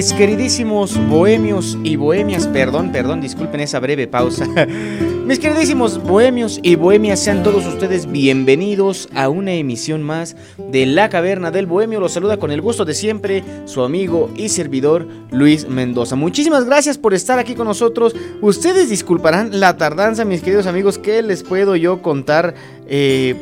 Mis queridísimos bohemios y bohemias, perdón, perdón, disculpen esa breve pausa. Mis queridísimos bohemios y bohemias, sean todos ustedes bienvenidos a una emisión más de La Caverna del Bohemio. Los saluda con el gusto de siempre su amigo y servidor Luis Mendoza. Muchísimas gracias por estar aquí con nosotros. Ustedes disculparán la tardanza, mis queridos amigos, ¿qué les puedo yo contar? Eh,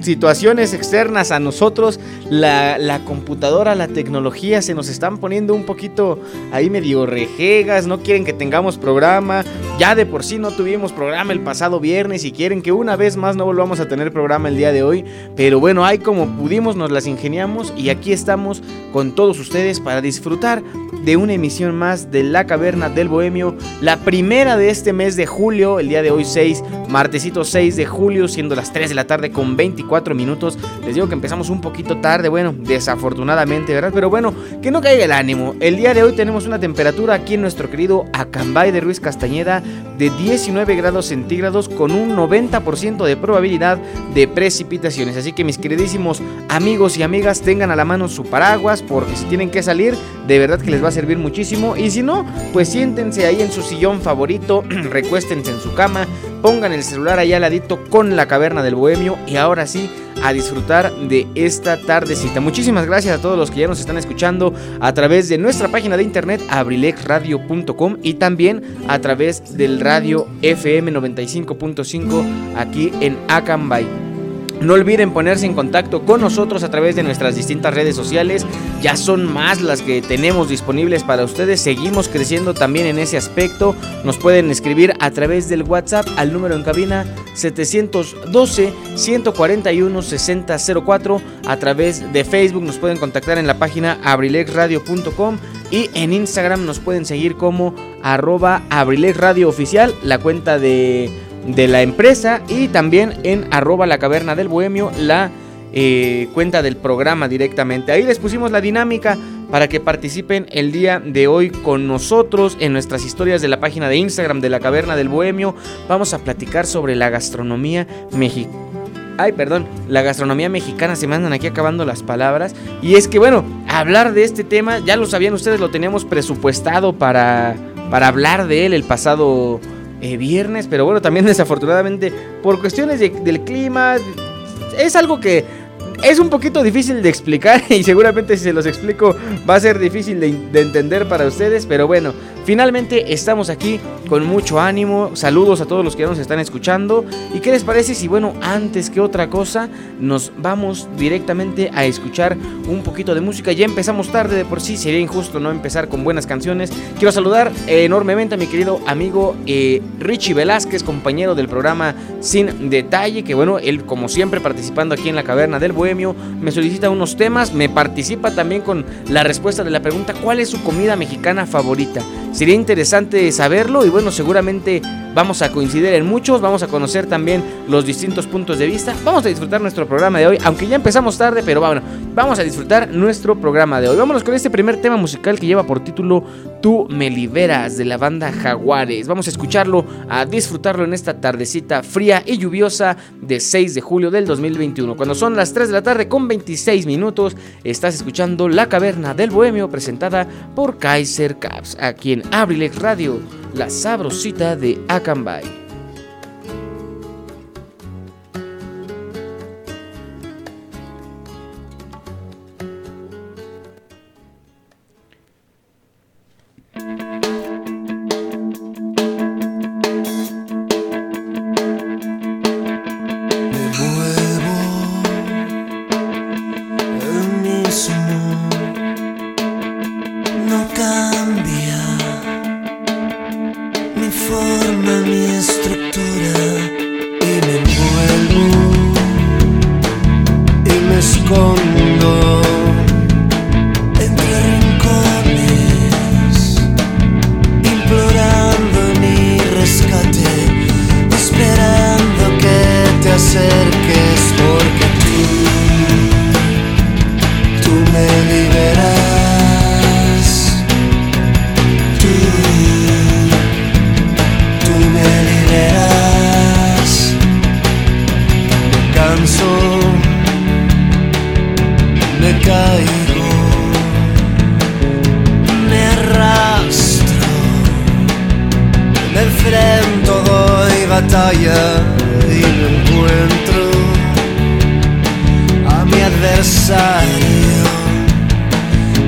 situaciones externas a nosotros, la, computadora, la tecnología se nos están poniendo un poquito ahí medio rejegas, no quieren que tengamos programa, ya de por sí no tuvimos programa el pasado viernes y quieren que una vez más no volvamos a tener programa el día de hoy, pero bueno, ahí como pudimos nos las ingeniamos y aquí estamos con todos ustedes para disfrutar de una emisión más de La Caverna del Bohemio, la primera de este mes de julio, el día de hoy 6, martesito 6 de julio, siendo las 3 de la tarde con 24 minutos. Les digo que empezamos un poquito tarde, bueno, desafortunadamente, ¿verdad? Pero bueno, que no caiga el ánimo. El día de hoy tenemos una temperatura aquí en nuestro querido Acambay de Ruiz Castañeda de 19 grados centígrados con un 90% de probabilidad de precipitaciones. Así que mis queridísimos amigos y amigas, tengan a la mano su paraguas porque si tienen que salir, de verdad que les va a servir muchísimo. Y si no, pues siéntense ahí en su sillón favorito, recuéstense en su cama, pongan el celular ahí al ladito con la caverna del bohemio y ahora sí a disfrutar de esta tardecita. Muchísimas gracias a todos los que ya nos están escuchando a través de nuestra página de internet abrilexradio.com y también a través del radio FM 95.5 aquí en Acambay. No olviden ponerse en contacto con nosotros a través de nuestras distintas redes sociales. Ya son más las que tenemos disponibles para ustedes. Seguimos creciendo también en ese aspecto. Nos pueden escribir a través del WhatsApp al número en cabina 712-141-6004. A través de Facebook nos pueden contactar en la página abrilexradio.com y en Instagram nos pueden seguir como arroba la cuenta de de la empresa y también en arroba la caverna del bohemio la eh, cuenta del programa directamente. Ahí les pusimos la dinámica para que participen el día de hoy con nosotros en nuestras historias de la página de Instagram de la caverna del bohemio. Vamos a platicar sobre la gastronomía mexicana. Ay, perdón, la gastronomía mexicana, se mandan aquí acabando las palabras. Y es que, bueno, hablar de este tema, ya lo sabían ustedes, lo teníamos presupuestado para, para hablar de él el pasado eh, viernes, pero bueno, también desafortunadamente por cuestiones del clima, es algo que es un poquito difícil de explicar y seguramente si se los explico va a ser difícil de, de entender para ustedes, pero bueno, Finalmente estamos aquí con mucho ánimo. Saludos a todos los que nos están escuchando. ¿Y qué les parece si, bueno, antes que otra cosa, nos vamos directamente a escuchar un poquito de música? Ya empezamos tarde de por sí, sería injusto no empezar con buenas canciones. Quiero saludar enormemente a mi querido amigo eh, Richie Velázquez, compañero del programa Sin Detalle, que bueno, él como siempre participando aquí en la caverna del Bohemio, me solicita unos temas, me participa también con la respuesta de la pregunta, ¿cuál es su comida mexicana favorita? Sería interesante saberlo y bueno, seguramente vamos a coincidir en muchos, vamos a conocer también los distintos puntos de vista. Vamos a disfrutar nuestro programa de hoy, aunque ya empezamos tarde, pero bueno, vamos a disfrutar nuestro programa de hoy. Vámonos con este primer tema musical que lleva por título Tú me liberas de la banda Jaguares. Vamos a escucharlo, a disfrutarlo en esta tardecita fría y lluviosa de 6 de julio del 2021. Cuando son las 3 de la tarde con 26 minutos, estás escuchando La Caverna del Bohemio presentada por Kaiser Caps, aquí Abrilex Radio La sabrosita de Acambay.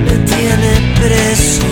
Estamos de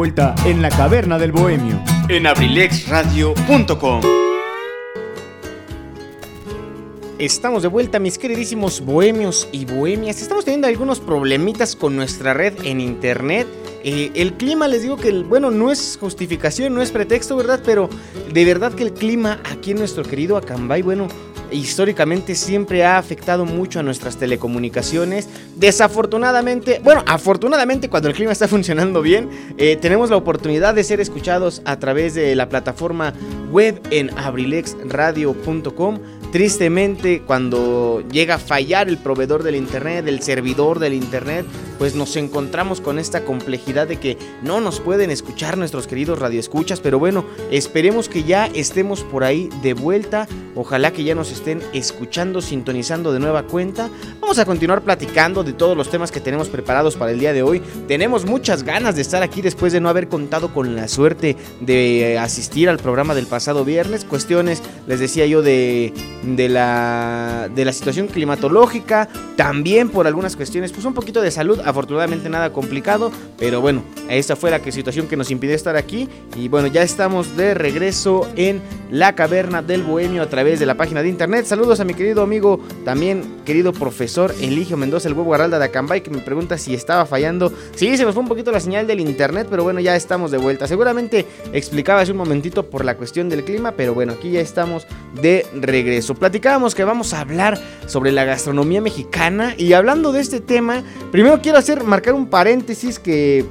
vuelta en la caverna del bohemio. En abrilexradio.com. Estamos de vuelta, mis queridísimos bohemios y bohemias. Estamos teniendo algunos problemitas con nuestra red en internet. Eh, el clima, les digo que, bueno, no es justificación, no es pretexto, ¿verdad? Pero de verdad que el clima aquí en nuestro querido Acambay, bueno, históricamente siempre ha afectado mucho a nuestras telecomunicaciones. Desafortunadamente, bueno, afortunadamente cuando el clima está funcionando bien, eh, tenemos la oportunidad de ser escuchados a través de la plataforma web en abrilexradio.com Tristemente, cuando llega a fallar el proveedor del Internet, el servidor del Internet, pues nos encontramos con esta complejidad de que no nos pueden escuchar nuestros queridos radioescuchas, pero bueno, esperemos que ya estemos por ahí de vuelta, ojalá que ya nos estén escuchando, sintonizando de nueva cuenta. Vamos a continuar platicando de todos los temas que tenemos preparados para el día de hoy. Tenemos muchas ganas de estar aquí después de no haber contado con la suerte de asistir al programa del pasado viernes. Cuestiones, les decía yo, de de la, de la situación climatológica, también por algunas cuestiones, pues un poquito de salud, afortunadamente nada complicado, pero bueno, esta fue la situación que nos impidió estar aquí y bueno, ya estamos de regreso en la caverna del Bohemio a través de la página de internet. Saludos a mi querido amigo, también querido profesor Eligio Mendoza, el huevo Arralda de Acambay, que me pregunta si estaba fallando. Sí, se nos fue un poquito la señal del internet, pero bueno, ya estamos de vuelta. Seguramente explicaba hace un momentito por la cuestión del clima, pero bueno, aquí ya estamos de regreso. Platicábamos que vamos a hablar sobre la gastronomía mexicana y hablando de este tema, primero quiero hacer marcar un paréntesis que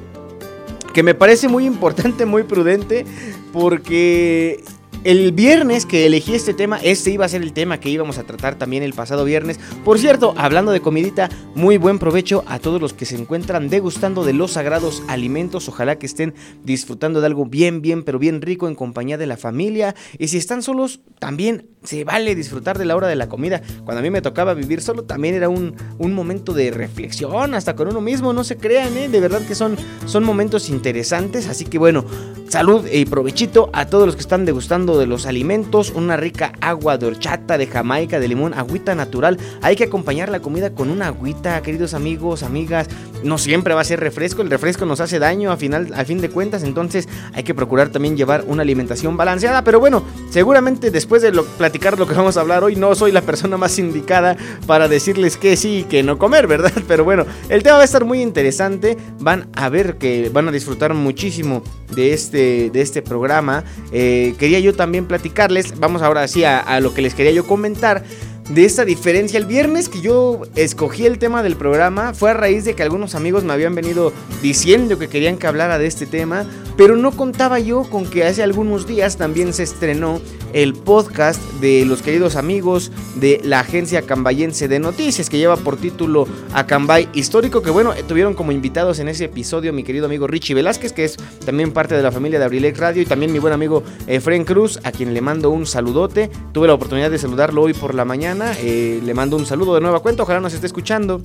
que me parece muy importante, muy prudente, porque el viernes que elegí este tema, este iba a ser el tema que íbamos a tratar también el pasado viernes. Por cierto, hablando de comidita, muy buen provecho a todos los que se encuentran degustando de los sagrados alimentos. Ojalá que estén disfrutando de algo bien, bien, pero bien rico en compañía de la familia. Y si están solos, también se vale disfrutar de la hora de la comida. Cuando a mí me tocaba vivir solo, también era un, un momento de reflexión, hasta con uno mismo, no se crean, ¿eh? de verdad que son, son momentos interesantes. Así que bueno, salud y provechito a todos los que están degustando de los alimentos, una rica agua de horchata, de jamaica, de limón, agüita natural. Hay que acompañar la comida con una agüita, queridos amigos, amigas. No siempre va a ser refresco, el refresco nos hace daño a, final, a fin de cuentas, entonces hay que procurar también llevar una alimentación balanceada. Pero bueno, seguramente después de platicar lo que vamos a hablar hoy, no soy la persona más indicada para decirles que sí y que no comer, ¿verdad? Pero bueno, el tema va a estar muy interesante. Van a ver que van a disfrutar muchísimo de este, de este programa. Eh, quería yo también platicarles, vamos ahora sí a, lo que les quería yo comentar de esta diferencia. El viernes que yo escogí el tema del programa fue a raíz de que algunos amigos me habían venido diciendo que querían que hablara de este tema, pero no contaba yo con que hace algunos días también se estrenó el podcast de los queridos amigos de la agencia cambayense de noticias que lleva por título Acambay Histórico, que bueno, tuvieron como invitados en ese episodio mi querido amigo Richie Velázquez, que es también parte de la familia de Abrilex Radio, y también mi buen amigo Efren Cruz, a quien le mando un saludote. Tuve la oportunidad de saludarlo hoy por la mañana, eh, le mando un saludo de nueva cuenta, ojalá nos esté escuchando.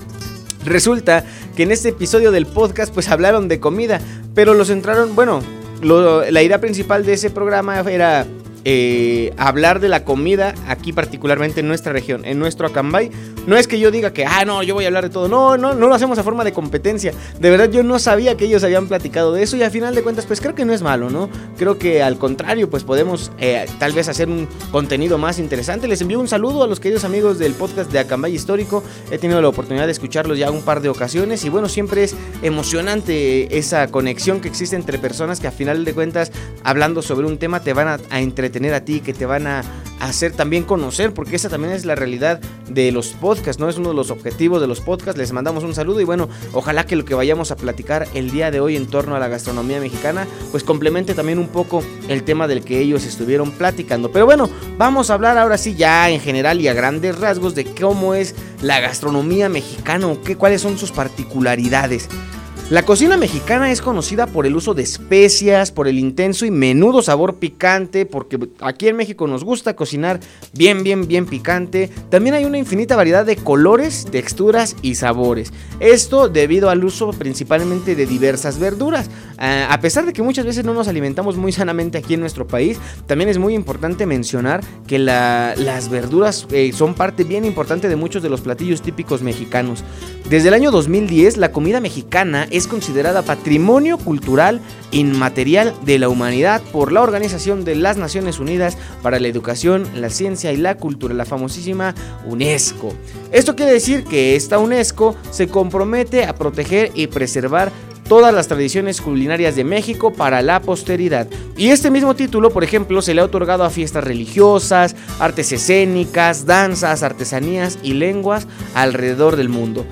Resulta que en este episodio del podcast pues hablaron de comida, pero los entraron, bueno, la idea principal de ese programa era eh, hablar de la comida aquí particularmente en nuestra región, en nuestro Acambay. No es que yo diga que, ah, no, yo voy a hablar de todo. No, no, no lo hacemos a forma de competencia. De verdad yo no sabía que ellos habían platicado de eso y al final de cuentas pues creo que no es malo, ¿no? Creo que al contrario pues podemos eh, tal vez hacer un contenido más interesante. Les envío un saludo a los queridos amigos del podcast de Acambay Histórico. He tenido la oportunidad de escucharlos ya un par de ocasiones y bueno, siempre es emocionante esa conexión que existe entre personas que al final de cuentas hablando sobre un tema te van a, a entretener tener a ti, que te van a hacer también conocer, porque esa también es la realidad de los podcasts, ¿no? Es uno de los objetivos de los podcasts. Les mandamos un saludo y bueno, ojalá que lo que vayamos a platicar el día de hoy en torno a la gastronomía mexicana, pues complemente también un poco el tema del que ellos estuvieron platicando. Pero bueno, vamos a hablar ahora sí ya en general y a grandes rasgos de cómo es la gastronomía mexicana o qué, cuáles son sus particularidades. La cocina mexicana es conocida por el uso de especias, por el intenso y menudo sabor picante, porque aquí en México nos gusta cocinar bien, bien, bien picante. También hay una infinita variedad de colores, texturas y sabores. Esto debido al uso principalmente de diversas verduras. Ah, a pesar de que muchas veces no nos alimentamos muy sanamente aquí en nuestro país, también es muy importante mencionar que las verduras eh, son parte bien importante de muchos de los platillos típicos mexicanos. Desde el año 2010, la comida mexicana es considerada patrimonio cultural inmaterial de la humanidad por la Organización de las Naciones Unidas para la Educación, la Ciencia y la Cultura, la famosísima UNESCO. Esto quiere decir que esta UNESCO se compromete a proteger y preservar todas las tradiciones culinarias de México para la posteridad. Y este mismo título, por ejemplo, se le ha otorgado a fiestas religiosas, artes escénicas, danzas, artesanías y lenguas alrededor del mundo.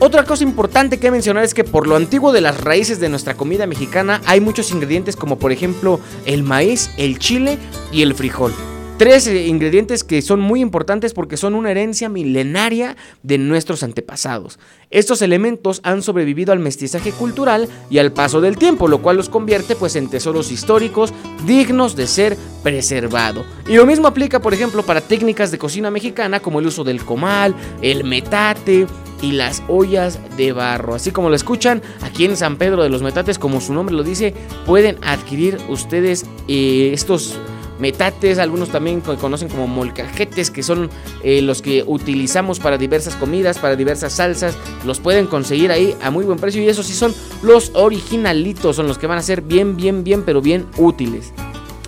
Otra cosa importante que mencionar es que por lo antiguo de las raíces de nuestra comida mexicana hay muchos ingredientes como por ejemplo el maíz, el chile y el frijol. Tres eh, ingredientes que son muy importantes porque son una herencia milenaria de nuestros antepasados. Estos elementos han sobrevivido al mestizaje cultural y al paso del tiempo, lo cual los convierte pues en tesoros históricos dignos de ser preservado. Y lo mismo aplica, por ejemplo, para técnicas de cocina mexicana como el uso del comal, el metate, y las ollas de barro. Así como lo escuchan, aquí en San Pedro de los Metates, como su nombre lo dice, pueden adquirir ustedes eh, estos metates, algunos también conocen como molcajetes, que son eh, los que utilizamos para diversas comidas, para diversas salsas. Los pueden conseguir ahí a muy buen precio y esos sí son los originalitos, son los que van a ser bien, bien, bien, pero bien útiles.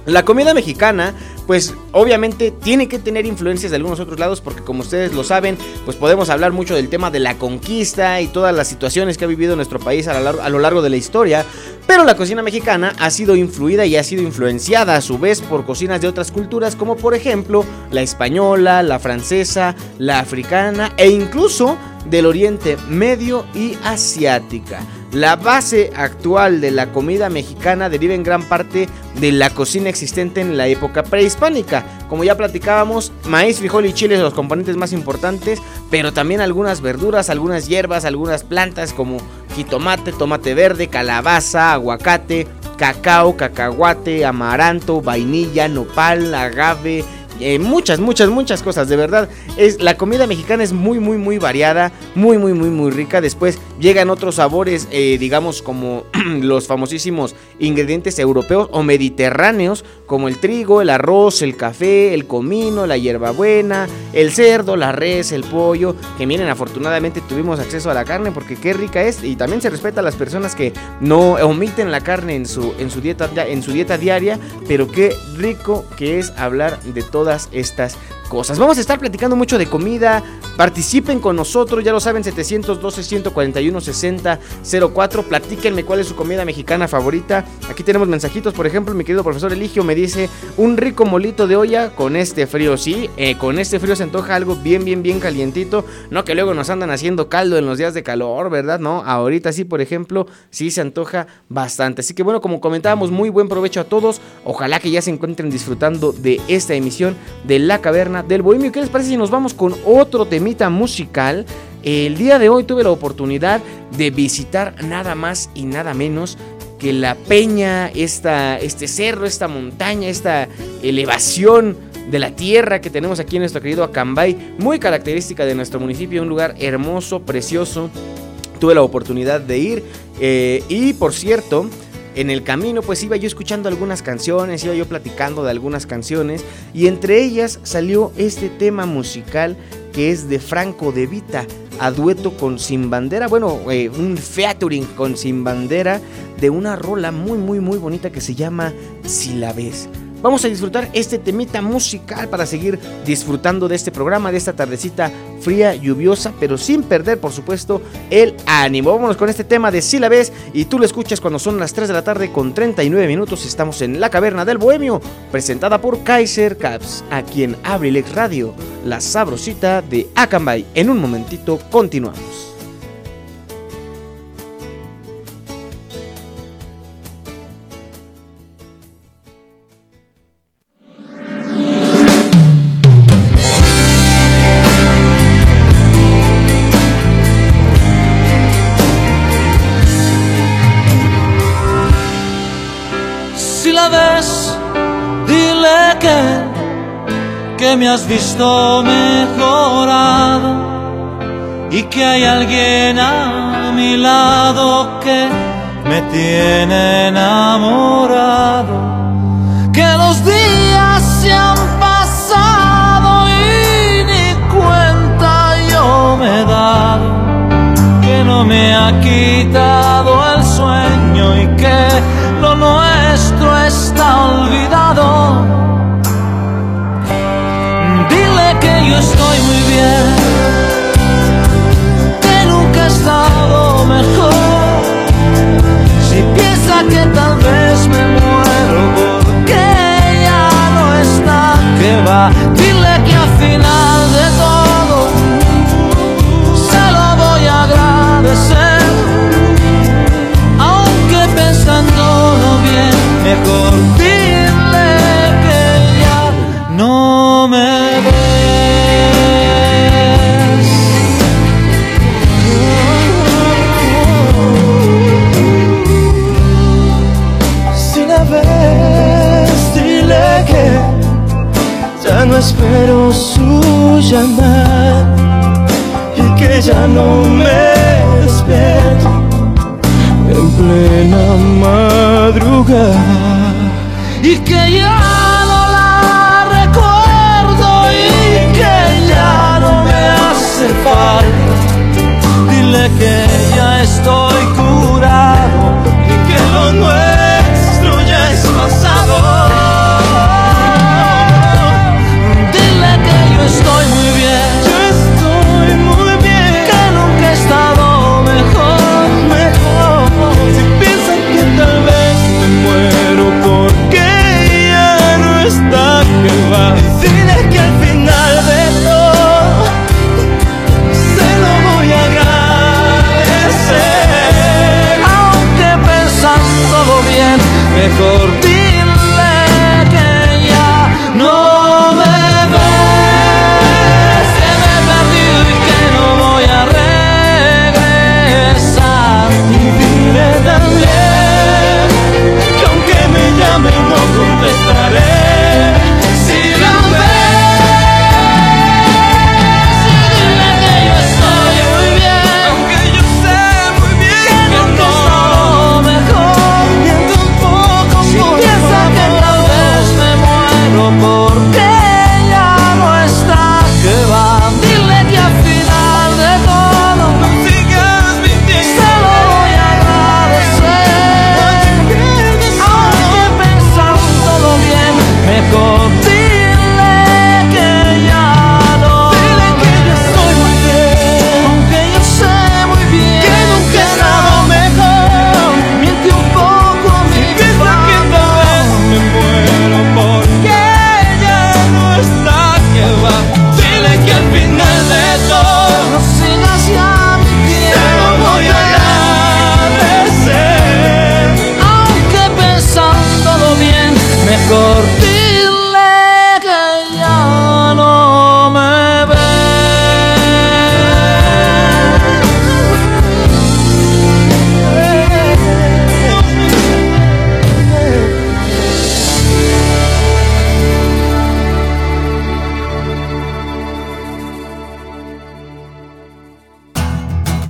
La comida mexicana pues obviamente tiene que tener influencias de algunos otros lados porque como ustedes lo saben, pues podemos hablar mucho del tema de la conquista y todas las situaciones que ha vivido nuestro país a a lo largo de la historia, pero la cocina mexicana ha sido influida y ha sido influenciada a su vez por cocinas de otras culturas como por ejemplo la española, la francesa, la africana e incluso del Oriente Medio y Asiática. La base actual de la comida mexicana deriva en gran parte de la cocina existente en la época prehispánica. Como ya platicábamos, maíz, frijol y chile son los componentes más importantes, pero también algunas verduras, algunas hierbas, algunas plantas como jitomate, tomate verde, calabaza, aguacate, cacao, cacahuate, amaranto, vainilla, nopal, agave, eh, muchas, muchas, muchas cosas, de verdad. Es, la comida mexicana es muy, muy, muy variada, muy, muy, muy, muy rica. Después llegan otros sabores, eh, digamos, como los famosísimos ingredientes europeos o mediterráneos, como el trigo, el arroz, el café, el comino, la hierbabuena, el cerdo, la res, el pollo, que miren, afortunadamente tuvimos acceso a la carne porque qué rica es y también se respeta a las personas que no omiten la carne en su, en su, dieta, en su dieta diaria, pero qué rico que es hablar de toda estas cosas. Vamos a estar platicando mucho de comida. Participen con nosotros, ya lo saben, 712-141-6004. Platíquenme cuál es su comida mexicana favorita. Aquí tenemos mensajitos, por ejemplo, mi querido profesor Eligio me dice un rico molito de olla con este frío. Sí, eh, con este frío se antoja algo bien, bien, bien calientito. No que luego nos andan haciendo caldo en los días de calor, ¿verdad? No, ahorita sí, por ejemplo, sí se antoja bastante. Así que bueno, como comentábamos, muy buen provecho a todos. Ojalá que ya se encuentren disfrutando de esta emisión de La Caverna del Bohemio. ¿Qué les parece si nos vamos con otro temita musical? El día de hoy tuve la oportunidad de visitar nada más y nada menos que la peña, esta, este cerro, esta montaña, esta elevación de la tierra que tenemos aquí en nuestro querido Acambay, muy característica de nuestro municipio, un lugar hermoso, precioso. Tuve la oportunidad de ir eh, y por cierto, en el camino pues iba yo escuchando algunas canciones, iba yo platicando de algunas canciones y entre ellas salió este tema musical que es de Franco de Vita a dueto con Sin Bandera, bueno, eh, un featuring con Sin Bandera de una rola muy muy muy bonita que se llama Si la ves. Vamos a disfrutar este temita musical para seguir disfrutando de este programa, de esta tardecita fría, lluviosa, pero sin perder, por supuesto, el ánimo. Vámonos con este tema de Si la ves y tú lo escuchas cuando son las 3 de la tarde con 39 minutos. Estamos en la caverna del Bohemio, presentada por Kaiser Caps, aquí en Abrilex Radio, la sabrosita de Akanbay. En un momentito continuamos. Me has visto mejorado y que hay alguien a mi lado que me tiene enamorado. Que los días se han pasado y ni cuenta yo me he dado. Que no me ha quitado el sueño y que lo nuestro está olvidado yo estoy muy bien, que nunca he estado mejor.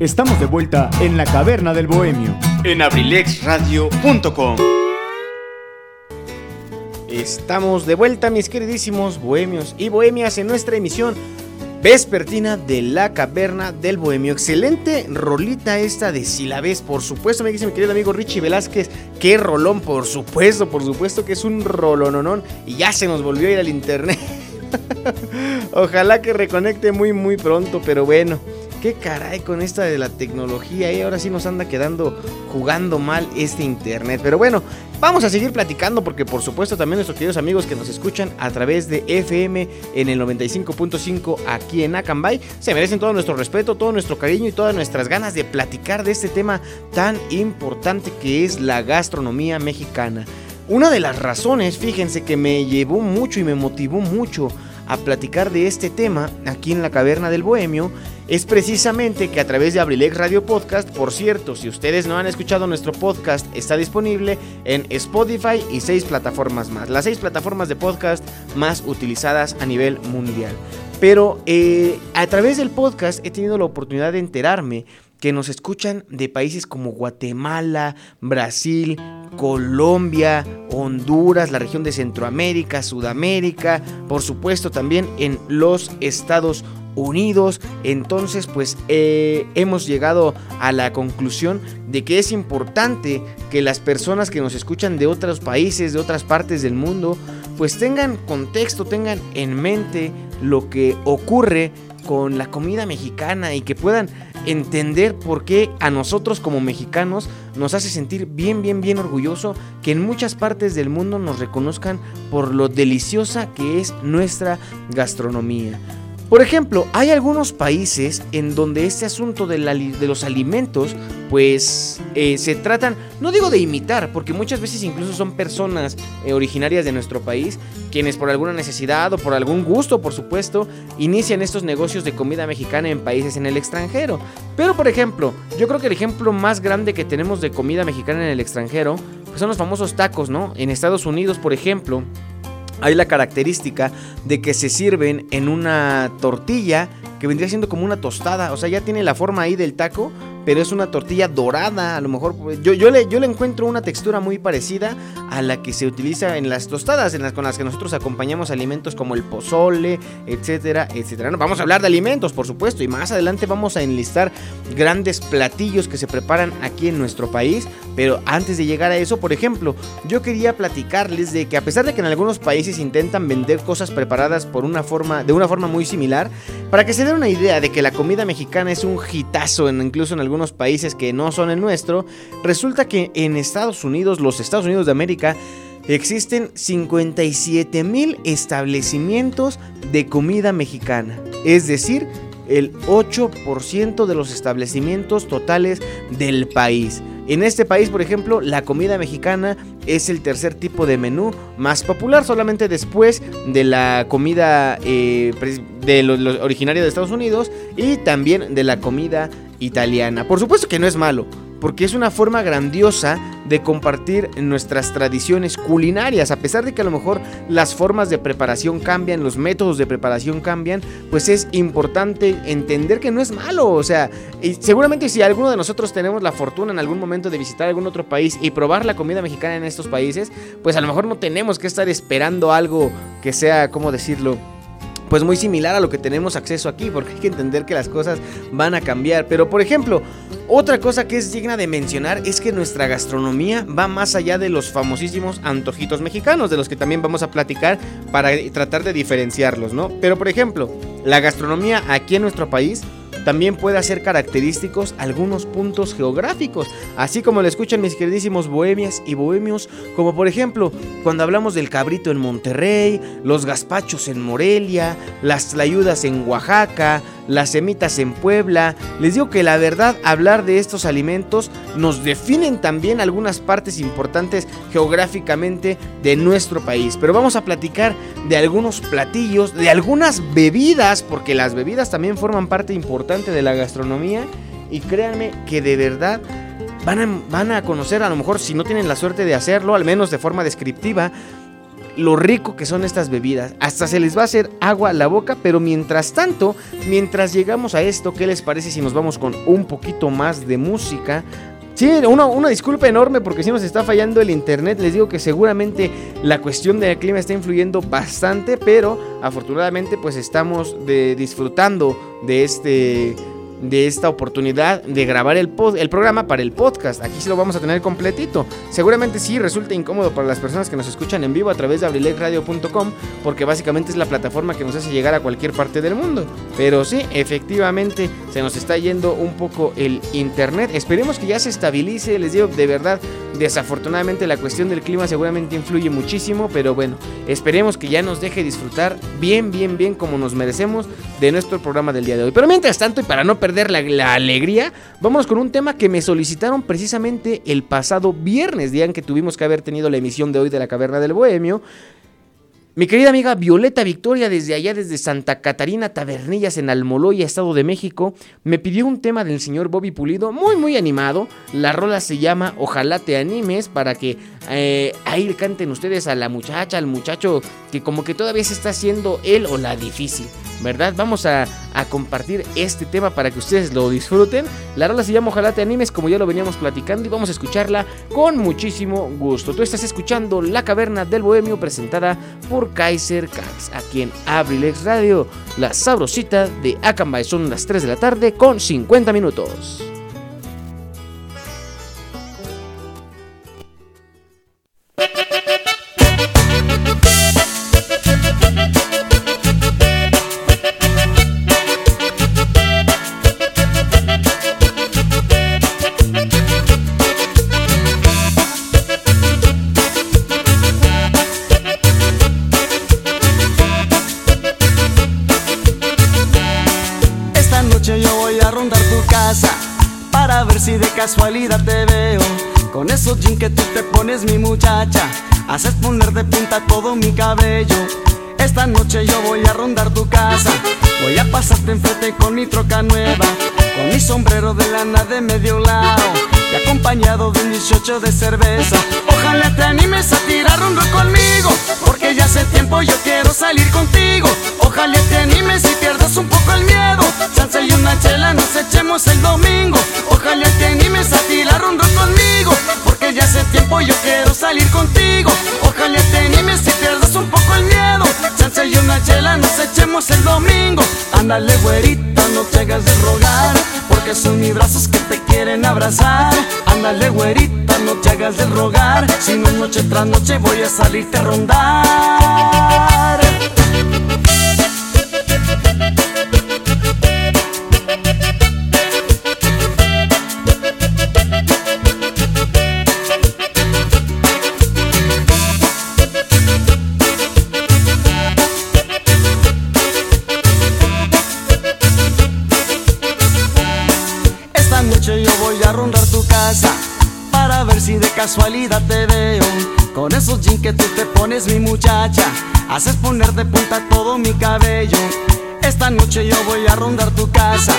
Estamos de vuelta en la caverna del bohemio. En abrilexradio.com. Estamos de vuelta, mis queridísimos bohemios y bohemias, en nuestra emisión vespertina de la caverna del bohemio. Excelente rolita esta de Si la ves, por supuesto, me dice mi querido amigo Richie Velázquez. Qué rolón, por supuesto, por supuesto que es un rolononón. Y ya se nos volvió a ir al internet. Ojalá que reconecte muy, muy pronto, pero bueno. Qué caray con esta de la tecnología, y ahora sí nos anda quedando jugando mal este internet. Pero bueno, vamos a seguir platicando porque por supuesto también nuestros queridos amigos que nos escuchan a través de FM en el 95.5 aquí en Acambay se merecen todo nuestro respeto, todo nuestro cariño y todas nuestras ganas de platicar de este tema tan importante que es la gastronomía mexicana. Una de las razones, fíjense, que me llevó mucho y me motivó mucho a platicar de este tema aquí en la Caverna del Bohemio es precisamente que a través de Abrilex Radio Podcast, por cierto, si ustedes no han escuchado nuestro podcast, está disponible en Spotify y seis plataformas más, las seis plataformas de podcast más utilizadas a nivel mundial. Pero eh, a través del podcast he tenido la oportunidad de enterarme que nos escuchan de países como Guatemala, Brasil, Colombia, Honduras, la región de Centroamérica, Sudamérica, por supuesto también en los Estados Unidos. Entonces, pues eh, hemos llegado a la conclusión de que es importante que las personas que nos escuchan de otros países, de otras partes del mundo, pues tengan contexto, tengan en mente lo que ocurre con la comida mexicana y que puedan entender por qué a nosotros como mexicanos nos hace sentir bien, bien, bien orgulloso que en muchas partes del mundo nos reconozcan por lo deliciosa que es nuestra gastronomía. Por ejemplo, hay algunos países en donde este asunto de, los alimentos, pues eh, se tratan, no digo de imitar, porque muchas veces incluso son personas eh, originarias de nuestro país, quienes por alguna necesidad o por algún gusto, por supuesto, inician estos negocios de comida mexicana en países en el extranjero. Pero por ejemplo, yo creo que el ejemplo más grande que tenemos de comida mexicana en el extranjero, pues son los famosos tacos, ¿no? En Estados Unidos, por ejemplo, hay la característica de que se sirven en una tortilla que vendría siendo como una tostada. O sea, ya tiene la forma ahí del taco, pero es una tortilla dorada. A lo mejor yo, yo, le, yo le encuentro una textura muy parecida a la que se utiliza en las tostadas, en las con las que nosotros acompañamos alimentos como el pozole, etcétera, etcétera. Vamos a hablar de alimentos, por supuesto, y más adelante vamos a enlistar grandes platillos que se preparan aquí en nuestro país. Pero antes de llegar a eso, por ejemplo, yo quería platicarles de que a pesar de que en algunos países intentan vender cosas preparadas por una forma, de una forma muy similar, para que se den una idea de que la comida mexicana es un hitazo, en, incluso en algunos países que no son el nuestro, resulta que en Estados Unidos, los Estados Unidos de América, existen 57 mil establecimientos de comida mexicana. Es decir, el 8% de los establecimientos totales del país. En este país, por ejemplo, la comida mexicana es el tercer tipo de menú más popular, solamente después de la comida eh, de lo, originaria de Estados Unidos y también de la comida italiana. Por supuesto que no es malo, porque es una forma grandiosa de compartir nuestras tradiciones culinarias. A pesar de que a lo mejor las formas de preparación cambian, los métodos de preparación cambian, pues es importante entender que no es malo. O sea, y seguramente si alguno de nosotros tenemos la fortuna en algún momento de visitar algún otro país y probar la comida mexicana en estos países, pues a lo mejor no tenemos que estar esperando algo que sea, ¿cómo decirlo? Pues muy similar a lo que tenemos acceso aquí, porque hay que entender que las cosas van a cambiar. Pero por ejemplo, otra cosa que es digna de mencionar es que nuestra gastronomía va más allá de los famosísimos antojitos mexicanos, de los que también vamos a platicar para tratar de diferenciarlos, ¿no? Pero por ejemplo, la gastronomía aquí en nuestro país también puede hacer característicos algunos puntos geográficos, así como lo escuchan mis queridísimos bohemias y bohemios, como por ejemplo cuando hablamos del cabrito en Monterrey, los gazpachos en Morelia, las tlayudas en Oaxaca, las semitas en Puebla. Les digo que la verdad, hablar de estos alimentos nos definen también algunas partes importantes geográficamente de nuestro país. Pero vamos a platicar de algunos platillos, de algunas bebidas, porque las bebidas también forman parte importante de la gastronomía. Y créanme que de verdad van a, van a conocer, a lo mejor si no tienen la suerte de hacerlo, al menos de forma descriptiva, lo rico que son estas bebidas. Hasta se les va a hacer agua a la boca, pero mientras tanto, mientras llegamos a esto, ¿qué les parece si nos vamos con un poquito más de música? Sí, una, una, disculpa enorme porque si nos está fallando el internet. Les digo que seguramente la cuestión del clima está influyendo bastante, pero afortunadamente pues estamos de, disfrutando de este de esta oportunidad de grabar el, el programa para el podcast. Aquí sí lo vamos a tener completito. Seguramente sí resulta incómodo para las personas que nos escuchan en vivo a través de abrilexradio.com porque básicamente es la plataforma que nos hace llegar a cualquier parte del mundo. Pero sí, efectivamente se nos está yendo un poco el internet. Esperemos que ya se estabilice. Les digo, de verdad, desafortunadamente la cuestión del clima seguramente influye muchísimo. Pero bueno, esperemos que ya nos deje disfrutar bien, bien, bien como nos merecemos de nuestro programa del día de hoy. Pero mientras tanto, y para no perder la, alegría, vamos con un tema que me solicitaron precisamente el pasado viernes, día en que tuvimos que haber tenido la emisión de hoy de la Caverna del Bohemio. Mi querida amiga Violeta Victoria, desde allá, desde Santa Catarina Tabernillas, en Almoloya, Estado de México, me pidió un tema del señor Bobby Pulido, muy, muy animado. La rola se llama Ojalá te animes, para que eh, ahí canten ustedes a la muchacha, al muchacho que como que todavía se está haciendo él o la difícil. ¿verdad? Vamos a, compartir este tema para que ustedes lo disfruten. La rola se llama Ojalá te animes, como ya lo veníamos platicando, y vamos a escucharla con muchísimo gusto. Tú estás escuchando La Caverna del Bohemio, presentada por Kaiser Cax, aquí en Abrilex Radio. La sabrosita de Acambay son las 3 de la tarde con 50 minutos. Esta noche yo voy a rondar tu casa. Voy a pasarte enfrente con mi troca nueva Con mi sombrero de lana de medio lado Y acompañado de un 18 de cerveza. Ojalá te animes a tirar un conmigo Porque ya hace tiempo yo quiero salir contigo Ojalá te animes y pierdas un poco el miedo. Chance y una chela nos echemos el domingo. Ojalá te animes a tirar un conmigo Porque ya hace tiempo yo quiero salir contigo. Ojalá te animes y pierdas un poco el miedo. Chance y una chela nos echemos el domingo. Ándale güerita, no te hagas de rogar Porque son mis brazos que te quieren abrazar. Ándale güerita, no te hagas de rogar Si no noche tras noche voy a salirte a rondar casualidad te veo. Con esos jeans que tú te pones, mi muchacha, haces poner de punta todo mi cabello. Esta noche yo voy a rondar tu casa.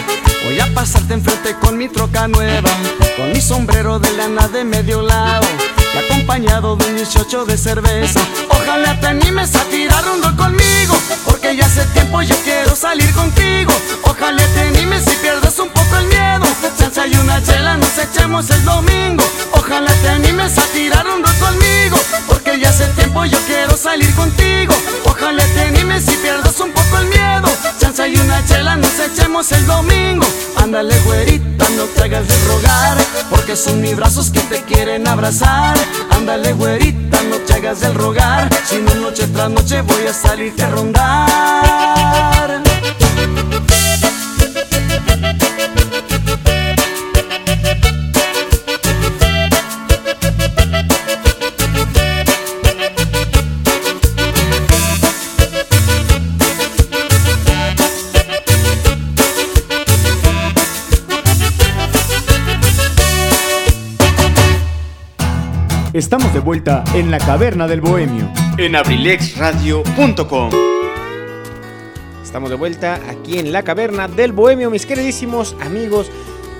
Voy a pasarte enfrente con mi troca nueva, con mi sombrero de lana de medio lado y acompañado de un 18 de cerveza. Ojalá te animes a tirar un conmigo, porque ya hace tiempo yo quiero salir contigo. Ojalá te animes y pierdas un poco el miedo. Chance y una chela nos echemos el domingo. Ojalá te animes a tirar un conmigo, porque ya hace tiempo yo quiero salir contigo. Ojalá te animes y pierdas un poco el miedo. Chance y una chela nos echemos el domingo. Ándale, güerita, no te hagas de rogar, porque son mis brazos que te quieren abrazar. Ándale, güerita, no te hagas del rogar, si no noche tras noche voy a salirte a rondar. Estamos de vuelta en la caverna del bohemio. En abrilexradio.com. Estamos de vuelta aquí en la caverna del bohemio, mis queridísimos amigos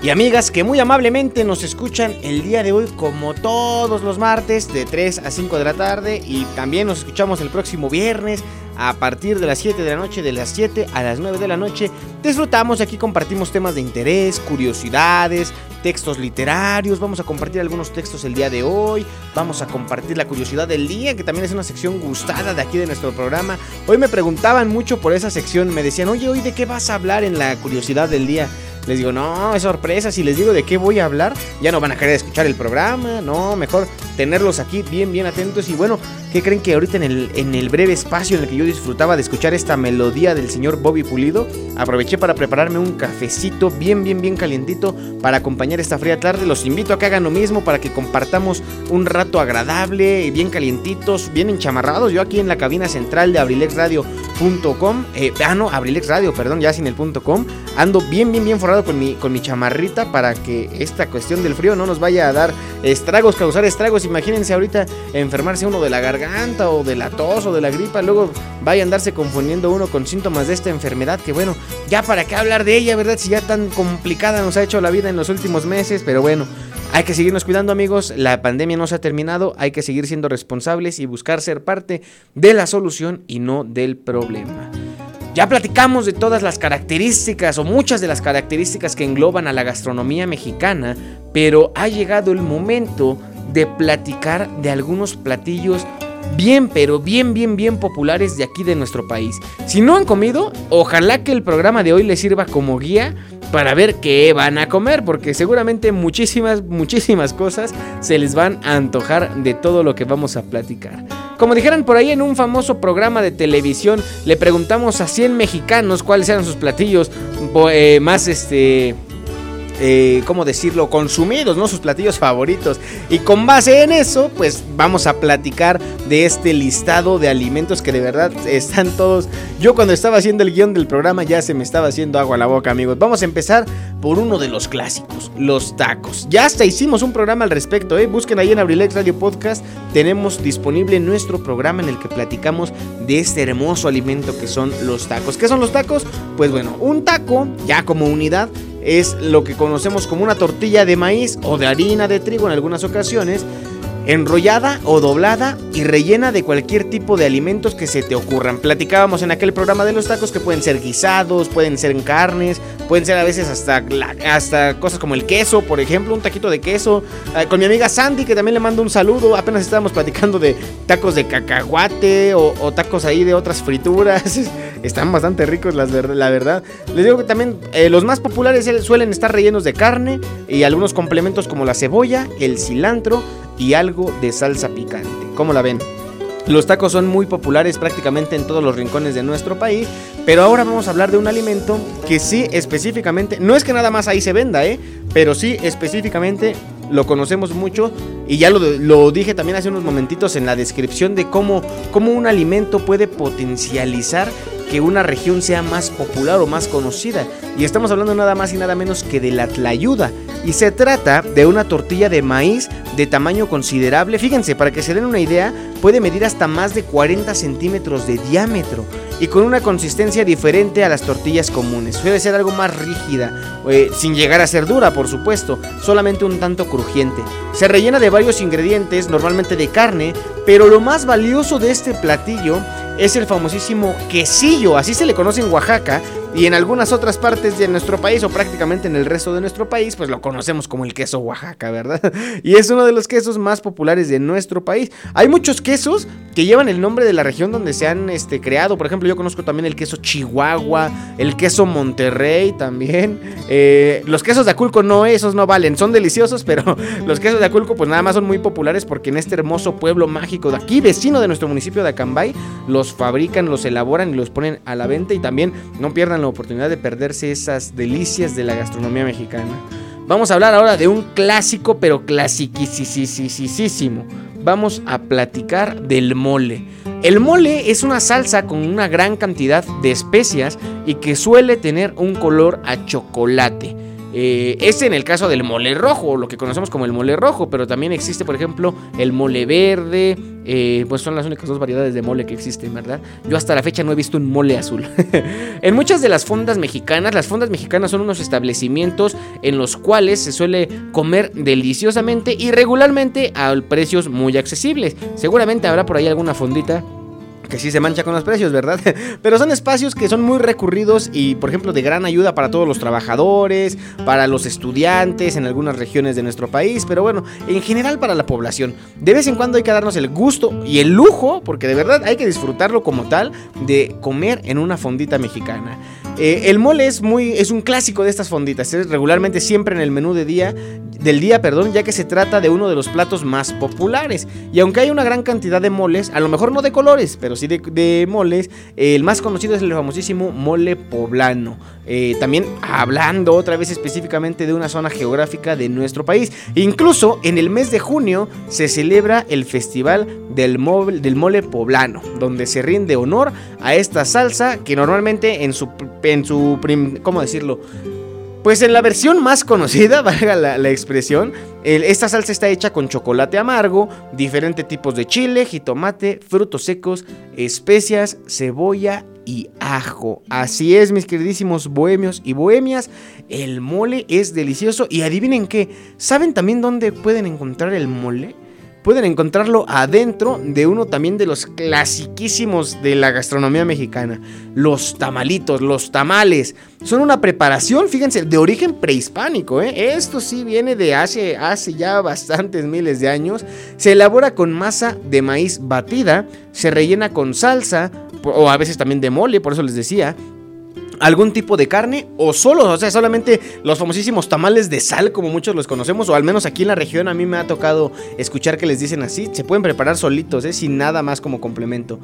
y amigas que muy amablemente nos escuchan el día de hoy como todos los martes de 3 a 5 de la tarde y también nos escuchamos el próximo viernes a partir de las 7 de la noche, de las 7 a las 9 de la noche. Disfrutamos, aquí compartimos temas de interés, curiosidades, textos literarios, vamos a compartir algunos textos el día de hoy, vamos a compartir la curiosidad del día, que también es una sección gustada de aquí de nuestro programa. Hoy me preguntaban mucho por esa sección, me decían, oye, hoy de qué vas a hablar en la curiosidad del día. Les digo, no, es sorpresa. Si les digo de qué voy a hablar, ya no van a querer escuchar el programa. No, mejor tenerlos aquí bien, bien atentos. Y bueno, ¿qué creen que ahorita en el, en el breve espacio en el que yo disfrutaba de escuchar esta melodía del señor Bobby Pulido, aproveché para prepararme un cafecito bien, bien, bien calientito para acompañar esta fría tarde. Los invito a que hagan lo mismo para que compartamos un rato agradable, bien calientitos, bien enchamarrados. Yo aquí en la cabina central de abrilexradio.com, eh, ah, no, Abrilex Radio, perdón, ya sin el punto com, ando bien, bien, bien forrado con mi, con mi chamarrita para que esta cuestión del frío no nos vaya a dar estragos, causar estragos. Imagínense ahorita enfermarse uno de la garganta o de la tos o de la gripa, luego vaya a andarse confundiendo uno con síntomas de esta enfermedad que bueno, ya para qué hablar de ella, ¿verdad? Si ya tan complicada nos ha hecho la vida en los últimos meses, pero bueno. Hay que seguirnos cuidando amigos, la pandemia no se ha terminado, hay que seguir siendo responsables y buscar ser parte de la solución y no del problema. Ya platicamos de todas las características o muchas de las características que engloban a la gastronomía mexicana, pero ha llegado el momento de platicar de algunos platillos bien, pero bien, bien, bien populares de aquí de nuestro país. Si no han comido, ojalá que el programa de hoy les sirva como guía para ver qué van a comer, porque seguramente muchísimas, muchísimas cosas se les van a antojar de todo lo que vamos a platicar. Como dijeran por ahí en un famoso programa de televisión, le preguntamos a 100 mexicanos cuáles eran sus platillos eh, más este eh, ¿cómo decirlo?, consumidos, ¿no? Sus platillos favoritos. Y con base en eso, pues vamos a platicar de este listado de alimentos que de verdad están todos... Yo cuando estaba haciendo el guion del programa ya se me estaba haciendo agua a la boca, amigos. Vamos a empezar por uno de los clásicos, los tacos. Ya hasta hicimos un programa al respecto, ¿eh? Busquen ahí en Abrilex Radio Podcast. Tenemos disponible nuestro programa en el que platicamos de este hermoso alimento que son los tacos. ¿Qué son los tacos? Pues bueno, un taco, ya como unidad, es lo que conocemos como una tortilla de maíz o de harina de trigo en algunas ocasiones, enrollada o doblada y rellena de cualquier tipo de alimentos que se te ocurran. Platicábamos en aquel programa de los tacos que pueden ser guisados, pueden ser en carnes, pueden ser a veces hasta, hasta cosas como el queso, por ejemplo, un taquito de queso. Ah, con mi amiga Sandy, que también le mando un saludo, apenas estábamos platicando de tacos de cacahuate o, tacos ahí de otras frituras. Están bastante ricos, la verdad. Les digo que también eh, los más populares suelen estar rellenos de carne y algunos complementos como la cebolla, el cilantro y algo de salsa picante. ¿Cómo la ven? Los tacos son muy populares prácticamente en todos los rincones de nuestro país, pero ahora vamos a hablar de un alimento que sí específicamente, no es que nada más ahí se venda, ¿eh? pero sí específicamente lo conocemos mucho y ya lo, dije también hace unos momentitos en la descripción de cómo, cómo un alimento puede potencializar que una región sea más popular o más conocida. Y estamos hablando nada más y nada menos que de la tlayuda. y se trata de una tortilla de maíz de tamaño considerable. Fíjense, para que se den una idea, puede medir hasta más de 40 centímetros de diámetro y con una consistencia diferente a las tortillas comunes. Suele ser algo más rígida, eh, sin llegar a ser dura, por supuesto, solamente un tanto crujiente. Se rellena de varios ingredientes, normalmente de carne, pero lo más valioso de este platillo es el famosísimo quesillo, así se le conoce en Oaxaca, y en algunas otras partes de nuestro país o prácticamente en el resto de nuestro país, pues lo conocemos como el queso Oaxaca, ¿verdad? Y es uno de los quesos más populares de nuestro país. Hay muchos quesos que llevan el nombre de la región donde se han este, creado. Por ejemplo, yo conozco también el queso Chihuahua, el queso Monterrey también. Eh, los quesos de Aculco no, esos no valen, son deliciosos, pero los quesos de Aculco pues nada más son muy populares porque en este hermoso pueblo mágico de aquí, vecino de nuestro municipio de Acambay, los fabrican, los elaboran y los ponen a la venta y también no pierdan la oportunidad de perderse esas delicias de la gastronomía mexicana. Vamos a hablar ahora de un clásico, pero clasiquísimo. Vamos a platicar del mole. El mole es una salsa con una gran cantidad de especias y que suele tener un color a chocolate. Eh, es en el caso del mole rojo, lo que conocemos como el mole rojo, pero también existe, por ejemplo, el mole verde. Eh, pues son las únicas dos variedades de mole que existen, ¿verdad? Yo hasta la fecha no he visto un mole azul. en muchas de las fondas mexicanas, las fondas mexicanas son unos establecimientos en los cuales se suele comer deliciosamente y regularmente a precios muy accesibles. Seguramente habrá por ahí alguna fondita que sí se mancha con los precios, ¿verdad? Pero son espacios que son muy recurridos y, por ejemplo, de gran ayuda para todos los trabajadores, para los estudiantes en algunas regiones de nuestro país, pero bueno, en general para la población. De vez en cuando hay que darnos el gusto y el lujo, porque de verdad hay que disfrutarlo como tal, de comer en una fondita mexicana. Eh, el mole es muy es un clásico de estas fonditas, es regularmente siempre en el menú de día del día, perdón, ya que se trata de uno de los platos más populares. Y aunque hay una gran cantidad de moles, a lo mejor no de colores, pero sí de, moles, el más conocido es el famosísimo mole poblano. Eh, también hablando otra vez específicamente de una zona geográfica de nuestro país. Incluso en el mes de junio se celebra el Festival del, del Mole Poblano, donde se rinde honor a esta salsa que normalmente en su, en su ¿cómo decirlo? Pues en la versión más conocida, valga la, expresión, esta salsa está hecha con chocolate amargo, diferentes tipos de chile, jitomate, frutos secos, especias, cebolla y ajo. Así es, mis queridísimos bohemios y bohemias, el mole es delicioso y adivinen qué, ¿saben también dónde pueden encontrar el mole? Pueden encontrarlo adentro de uno también de los clasiquísimos de la gastronomía mexicana, los tamalitos, los tamales. Son una preparación, fíjense, de origen prehispánico. ¿eh? Esto sí viene de hace, hace ya bastantes miles de años. Se elabora con masa de maíz batida, se rellena con salsa, o a veces también de mole, por eso les decía, algún tipo de carne o solo, o sea, solamente los famosísimos tamales de sal como muchos los conocemos o al menos aquí en la región a mí me ha tocado escuchar que les dicen así, se pueden preparar solitos, ¿eh? sin nada más como complemento.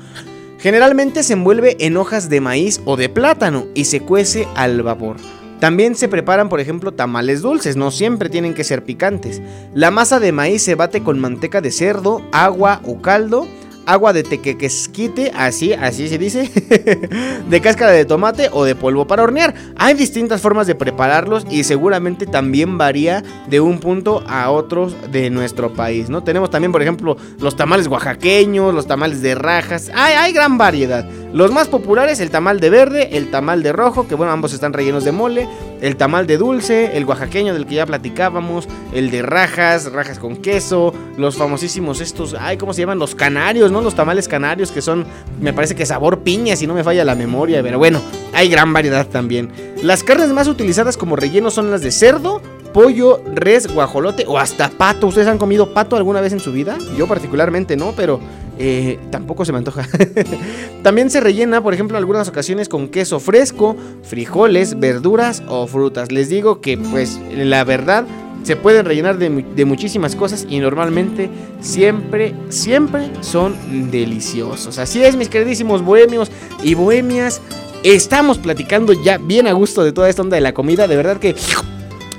Generalmente se envuelve en hojas de maíz o de plátano y se cuece al vapor. También se preparan, por ejemplo, tamales dulces, no siempre tienen que ser picantes. La masa de maíz se bate con manteca de cerdo, agua o caldo agua de tequequesquite, así, así se dice, de cáscara de tomate o de polvo para hornear. Hay distintas formas de prepararlos y seguramente también varía de un punto a otro de nuestro país, ¿no? Tenemos también, por ejemplo, los tamales oaxaqueños, los tamales de rajas, hay, hay gran variedad. Los más populares, el tamal de verde, el tamal de rojo, que bueno, ambos están rellenos de mole, el tamal de dulce, el oaxaqueño del que ya platicábamos, el de rajas, rajas con queso, los famosísimos estos, ay, ¿cómo se llaman? Los canarios, ¿no? Los tamales canarios que son, me parece que sabor piña, si no me falla la memoria, pero bueno, hay gran variedad también. Las carnes más utilizadas como relleno son las de cerdo, pollo, res, guajolote o hasta pato. ¿Ustedes han comido pato alguna vez en su vida? Yo particularmente no, pero eh, tampoco se me antoja. También se rellena, por ejemplo, en algunas ocasiones con queso fresco, frijoles, verduras o frutas. Les digo que, pues, la verdad, se pueden rellenar de, de, muchísimas cosas y normalmente siempre, siempre son deliciosos. Así es, mis queridísimos bohemios y bohemias. Estamos platicando ya bien a gusto de toda esta onda de la comida. De verdad que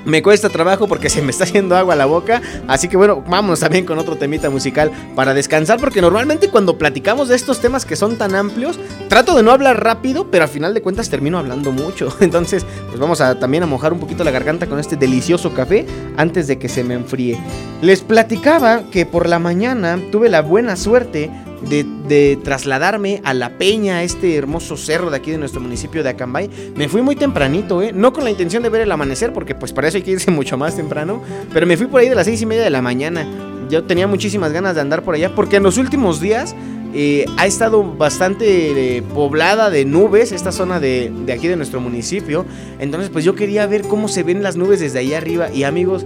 Me cuesta trabajo porque se me está haciendo agua a la boca. Así que bueno, vamos también con otro temita musical para descansar. Porque normalmente cuando platicamos de estos temas que son tan amplios, trato de no hablar rápido, pero al final de cuentas termino hablando mucho. Entonces, pues vamos a también a mojar un poquito la garganta con este delicioso café antes de que se me enfríe. Les platicaba que por la mañana tuve la buena suerte de, trasladarme a La Peña, este hermoso cerro de aquí de nuestro municipio de Acambay. Me fui muy tempranito, ¿eh? No con la intención de ver el amanecer, porque pues para eso hay que irse mucho más temprano. Pero me fui por ahí de las seis y media de la mañana. Yo tenía muchísimas ganas de andar por allá, porque en los últimos días eh, ha estado bastante eh, poblada de nubes esta zona de, de aquí de nuestro municipio. Entonces pues yo quería ver cómo se ven las nubes desde ahí arriba. Y amigos,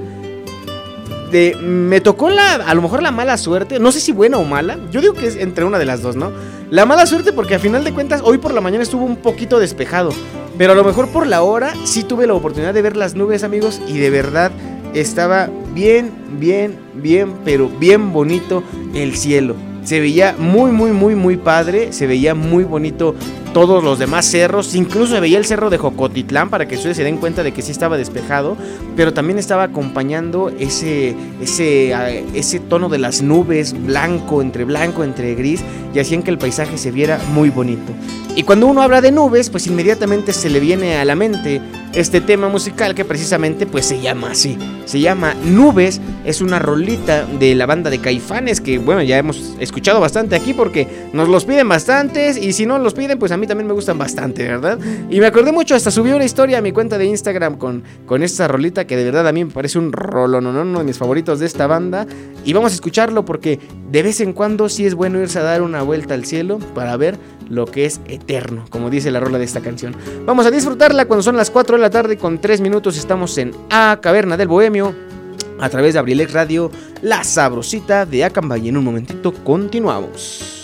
me tocó la, a lo mejor la mala suerte, no sé si buena o mala, yo digo que es entre una de las dos, ¿no? La mala suerte porque a final de cuentas hoy por la mañana estuvo un poquito despejado, pero a lo mejor por la hora sí tuve la oportunidad de ver las nubes, amigos, y de verdad estaba bien, bien, bien, pero bien bonito el cielo. Se veía muy, muy, muy, muy padre. Se veía muy bonito todos los demás cerros. Incluso veía el cerro de Jocotitlán para que ustedes se den cuenta de que sí estaba despejado. Pero también estaba acompañando ese, ese, ese tono de las nubes, blanco entre blanco, entre gris. Y hacían que el paisaje se viera muy bonito. Y cuando uno habla de nubes, pues inmediatamente se le viene a la mente este tema musical que precisamente pues se llama así. Se llama Nubes, es una rolita de la banda de Caifanes que bueno, ya hemos escuchado bastante aquí porque nos los piden bastantes y si no los piden pues a mí también me gustan bastante, ¿verdad? Y me acordé mucho, hasta subí una historia a mi cuenta de Instagram con, con esta rolita que de verdad a mí me parece un rolo, no, uno de mis favoritos de esta banda y vamos a escucharlo porque de vez en cuando sí es bueno irse a dar una vuelta al cielo para ver lo que es eterno, como dice la rola de esta canción. Vamos a disfrutarla cuando son las 4 de la tarde con 3 minutos estamos en A Caverna del Bohemio a través de Abrilex Radio, la sabrosita de Acambay. En un momentito continuamos.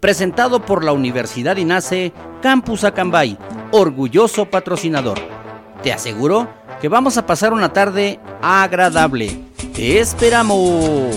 presentado por la Universidad INACE Campus Acambay, orgulloso patrocinador. Te aseguro que vamos a pasar una tarde agradable. ¡Te esperamos!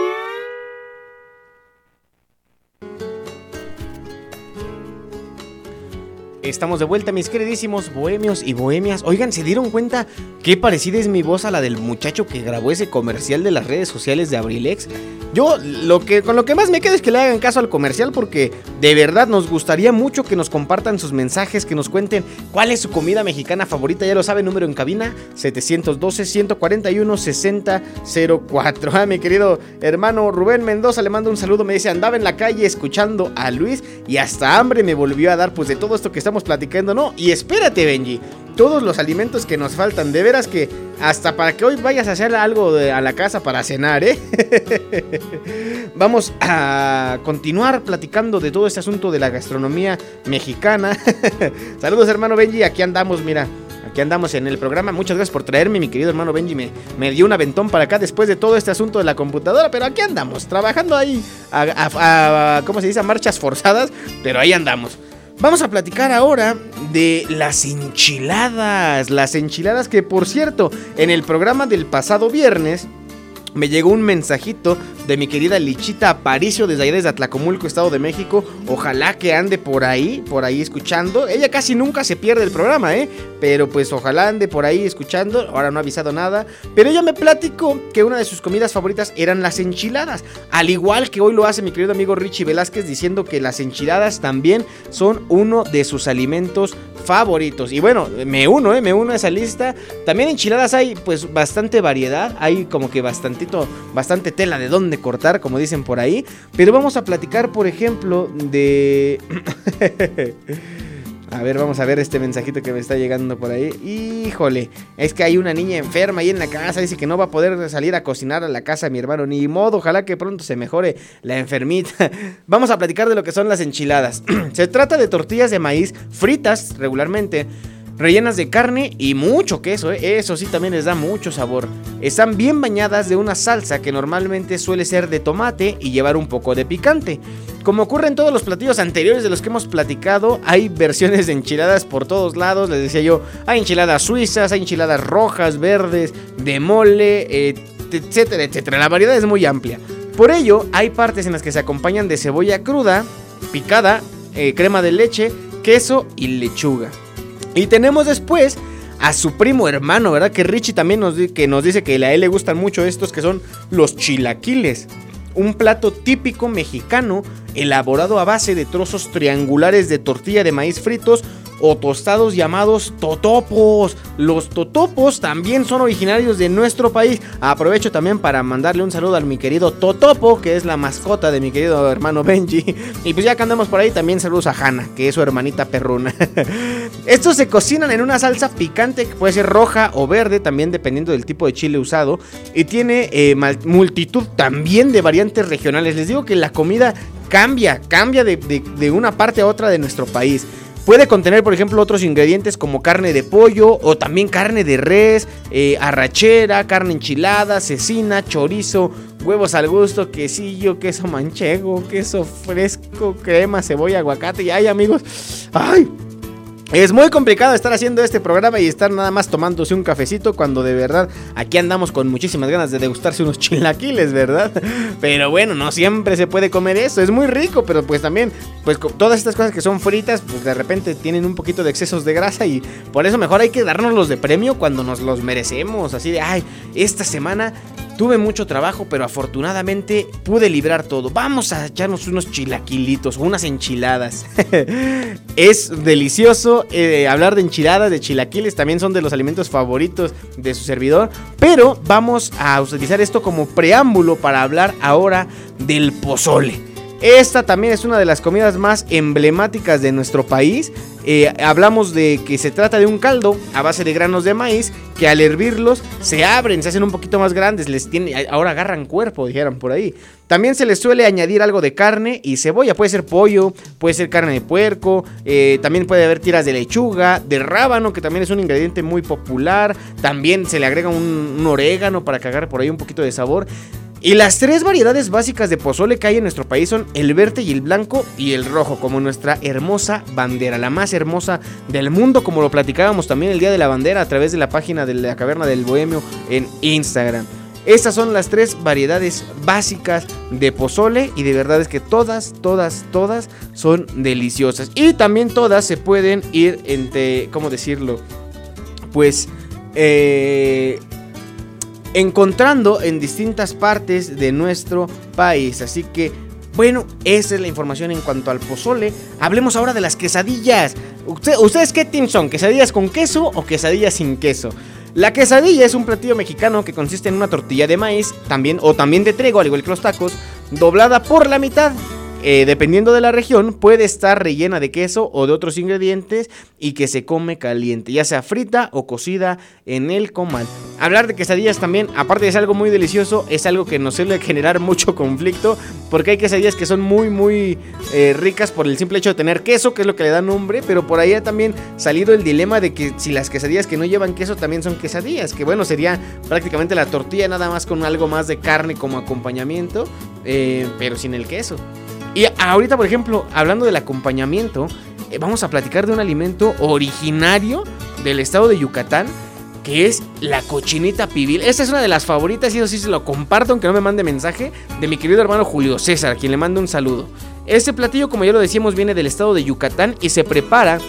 Estamos de vuelta, mis queridísimos bohemios y bohemias. Oigan, ¿se dieron cuenta qué parecida es mi voz a la del muchacho que grabó ese comercial de las redes sociales de Abrilex? Yo lo que con lo que más me queda es que le hagan caso al comercial porque de verdad nos gustaría mucho que nos compartan sus mensajes, que nos cuenten cuál es su comida mexicana favorita. Ya lo sabe, número en cabina 712 141 6004. Ah, mi querido hermano Rubén Mendoza le mando un saludo, me dice, "Andaba en la calle escuchando a Luis y hasta hambre me volvió a dar pues de todo esto que estamos platicando, no. Y espérate, Benji, todos los alimentos que nos faltan, de veras que hasta para que hoy vayas a hacer algo a la casa para cenar, ¿eh? Vamos a continuar platicando de todo este asunto de la gastronomía mexicana. Saludos, hermano Benji, aquí andamos, mira. Aquí andamos en el programa. Muchas gracias por traerme, mi querido hermano Benji. Me, me dio un aventón para acá después de todo este asunto de la computadora. Pero aquí andamos, trabajando ahí ¿cómo se dice? A marchas forzadas. Pero ahí andamos. Vamos a platicar ahora de las enchiladas. Las enchiladas que, por cierto, en el programa del pasado viernes me llegó un mensajito de mi querida Lichita Aparicio desde allá desde Atlacomulco, Estado de México. Ojalá que ande por ahí, por ahí escuchando. Ella casi nunca se pierde el programa, ¿eh? Pero pues ojalá ande por ahí escuchando. Ahora no ha avisado nada. Pero ella me platicó que una de sus comidas favoritas eran las enchiladas. Al igual que hoy lo hace mi querido amigo Richie Velázquez diciendo que las enchiladas también son uno de sus alimentos favoritos. Y bueno, me uno, ¿eh? Me uno a esa lista. También enchiladas hay pues bastante variedad. Hay como que bastantito, bastante tela de dónde cortar, como dicen por ahí. Pero vamos a platicar, por ejemplo, de... A ver, vamos a ver este mensajito que me está llegando por ahí. Híjole, es que hay una niña enferma ahí en la casa. Dice que no va a poder salir a cocinar a la casa mi hermano. Ni modo, ojalá que pronto se mejore la enfermita. Vamos a platicar de lo que son las enchiladas. se trata de tortillas de maíz fritas regularmente. Rellenas de carne y mucho queso, ¿eh? eso sí también les da mucho sabor. Están bien bañadas de una salsa que normalmente suele ser de tomate y llevar un poco de picante. Como ocurre en todos los platillos anteriores de los que hemos platicado, hay versiones de enchiladas por todos lados. Les decía yo, hay enchiladas suizas, hay enchiladas rojas, verdes, de mole, etcétera, etcétera. La variedad es muy amplia. Por ello, hay partes en las que se acompañan de cebolla cruda, picada, eh, crema de leche, queso y lechuga. Y tenemos después a su primo hermano, ¿verdad? Que Richie también nos, que nos dice que a él le gustan mucho estos que son los chilaquiles. Un plato típico mexicano elaborado a base de trozos triangulares de tortilla de maíz fritos o tostados llamados totopos. Los totopos también son originarios de nuestro país. Aprovecho también para mandarle un saludo a mi querido Totopo, que es la mascota de mi querido hermano Benji. Y pues ya que andamos por ahí, también saludos a Hanna, que es su hermanita perruna. Estos se cocinan en una salsa picante que puede ser roja o verde, también dependiendo del tipo de chile usado. Y tiene eh, multitud también de variantes regionales. Les digo que la comida cambia, cambia de una parte a otra de nuestro país. Puede contener, por ejemplo, otros ingredientes como carne de pollo o también carne de res, eh, arrachera, carne enchilada, cecina, chorizo, huevos al gusto, quesillo, queso manchego, queso fresco, crema, cebolla, aguacate. Y ay, amigos, ay, Es muy complicado estar haciendo este programa y estar nada más tomándose un cafecito cuando de verdad aquí andamos con muchísimas ganas de degustarse unos chilaquiles, ¿verdad? Pero bueno, no siempre se puede comer eso, es muy rico, pero pues también, pues todas estas cosas que son fritas, pues de repente tienen un poquito de excesos de grasa y por eso mejor hay que darnos los de premio cuando nos los merecemos, así de, ay, esta semana Tuve mucho trabajo, pero afortunadamente pude librar todo. Vamos a echarnos unos chilaquilitos o unas enchiladas. es delicioso eh, hablar de enchiladas, de chilaquiles. También son de los alimentos favoritos de su servidor. Pero vamos a utilizar esto como preámbulo para hablar ahora del pozole. Esta también es una de las comidas más emblemáticas de nuestro país. Eh, hablamos de que se trata de un caldo a base de granos de maíz que al hervirlos se abren, se hacen un poquito más grandes, les tiene, ahora agarran cuerpo, dijeron por ahí. También se les suele añadir algo de carne y cebolla, puede ser pollo, puede ser carne de puerco, eh, también puede haber tiras de lechuga, de rábano, que también es un ingrediente muy popular. También se le agrega un, un orégano para agarre por ahí un poquito de sabor. Y las tres variedades básicas de pozole que hay en nuestro país son el verde y el blanco y el rojo, como nuestra hermosa bandera, la más hermosa del mundo, como lo platicábamos también el día de la bandera a través de la página de la Caverna del Bohemio en Instagram. Estas son las tres variedades básicas de pozole y de verdad es que todas, todas, todas son deliciosas. Y también todas se pueden ir entre, ¿cómo decirlo? Pues eh, encontrando en distintas partes de nuestro país. Así que, bueno, esa es la información en cuanto al pozole. Hablemos ahora de las quesadillas. ¿Ustedes qué team son? ¿Quesadillas con queso o quesadillas sin queso? La quesadilla es un platillo mexicano que consiste en una tortilla de maíz, también o también de trigo, al igual que los tacos, doblada por la mitad eh, dependiendo de la región, puede estar rellena de queso o de otros ingredientes y que se come caliente, ya sea frita o cocida en el comal. Hablar de quesadillas también, aparte de ser algo muy delicioso, es algo que nos suele generar mucho conflicto, porque hay quesadillas que son muy, muy eh, ricas por el simple hecho de tener queso, que es lo que le da nombre, pero por ahí ha también salido el dilema de que si las quesadillas que no llevan queso también son quesadillas, que bueno, sería prácticamente la tortilla nada más con algo más de carne como acompañamiento, eh, pero sin el queso. Y ahorita, por ejemplo, hablando del acompañamiento, eh, vamos a platicar de un alimento originario del estado de Yucatán, que es la cochinita pibil. Esta es una de las favoritas y eso sí se lo comparto, aunque no me mande mensaje, de mi querido hermano Julio César, quien le mando un saludo. Este platillo, como ya lo decíamos, viene del estado de Yucatán y se prepara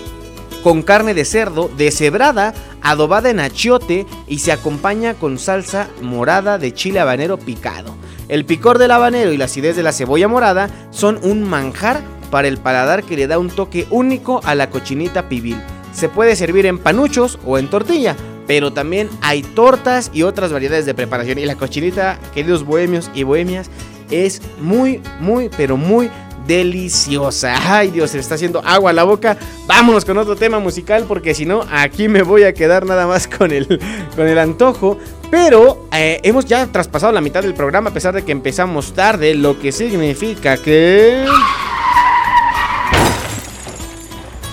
con carne de cerdo deshebrada, adobada en achiote y se acompaña con salsa morada de chile habanero picado. El picor del habanero y la acidez de la cebolla morada son un manjar para el paladar que le da un toque único a la cochinita pibil. Se puede servir en panuchos o en tortilla, pero también hay tortas y otras variedades de preparación. Y la cochinita, queridos bohemios y bohemias, es muy, muy, pero muy deliciosa. Ay Dios, se está haciendo agua a la boca. Vámonos con otro tema musical porque si no, aquí me voy a quedar nada más con el, con el antojo. Pero eh, hemos ya traspasado la mitad del programa a pesar de que empezamos tarde, lo que significa que...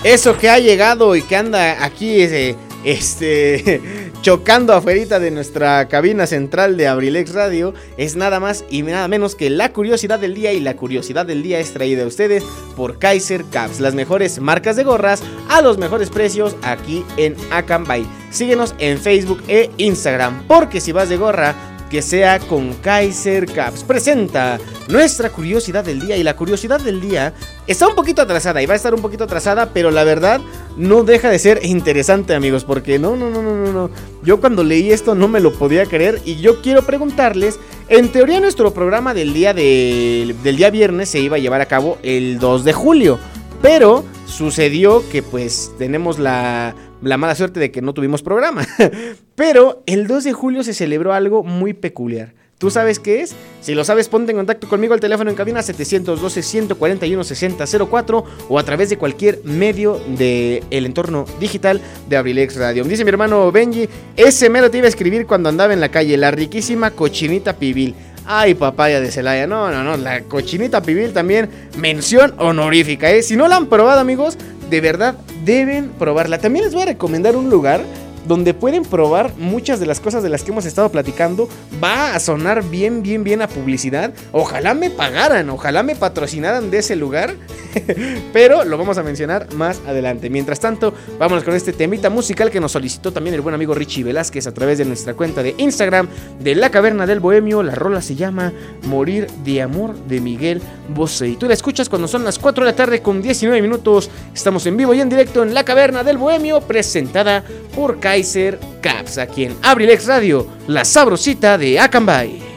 Eso que ha llegado y que anda aquí ese este, chocando afuera de nuestra cabina central de Abrilex Radio, es nada más y nada menos que la curiosidad del día. Y la curiosidad del día es traída a ustedes por Kaiser Caps, las mejores marcas de gorras a los mejores precios aquí en Acambay. Síguenos en Facebook e Instagram, porque si vas de gorra, que sea con Kaiser Caps. Presenta nuestra curiosidad del día y la curiosidad del día está un poquito atrasada y va a estar un poquito atrasada, pero la verdad no deja de ser interesante, amigos, porque no, no, no, no, no, no. Yo cuando leí esto no me lo podía creer y yo quiero preguntarles, en teoría nuestro programa del día del día viernes se iba a llevar a cabo el 2 de julio, pero sucedió que pues tenemos la la mala suerte de que no tuvimos programa. Pero el 2 de julio se celebró algo muy peculiar. ¿Tú sabes qué es? Si lo sabes, ponte en contacto conmigo al teléfono en cabina 712-141-6004 o a través de cualquier medio del el entorno digital de Abrilex Radio. Dice mi hermano Benji, ese mero te iba a escribir cuando andaba en la calle, la riquísima cochinita pibil. Ay, papaya de Celaya. No, no, no. La cochinita pibil también. Mención honorífica, ¿eh? Si no la han probado, amigos, de verdad deben probarla. También les voy a recomendar un lugar donde pueden probar muchas de las cosas de las que hemos estado platicando. Va a sonar bien, bien, bien a publicidad. Ojalá me pagaran, ojalá me patrocinaran de ese lugar. Pero lo vamos a mencionar más adelante. Mientras tanto, vámonos con este temita musical que nos solicitó también el buen amigo Richie Velázquez a través de nuestra cuenta de Instagram de La Caverna del Bohemio. La rola se llama Morir de Amor de Miguel Bosé. Y tú la escuchas cuando son las 4 de la tarde con 19 minutos. Estamos en vivo y en directo en La Caverna del Bohemio, presentada por Kaiser Caps, aquí en Abrilex Radio, la sabrosita de Acambay.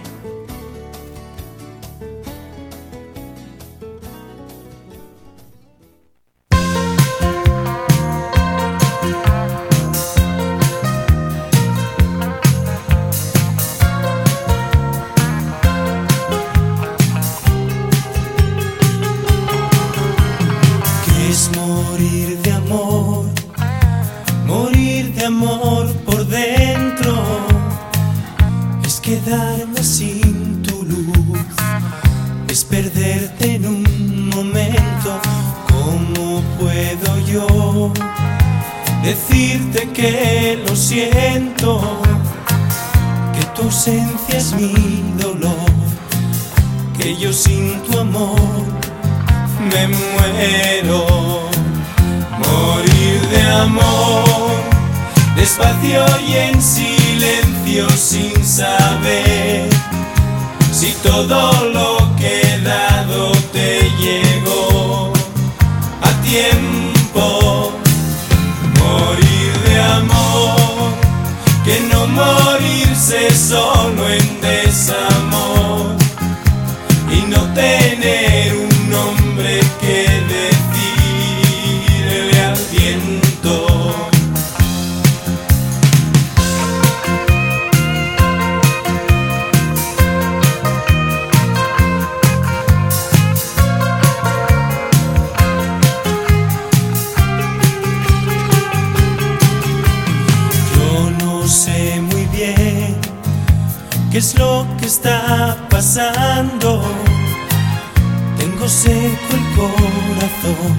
tengo seco el corazón.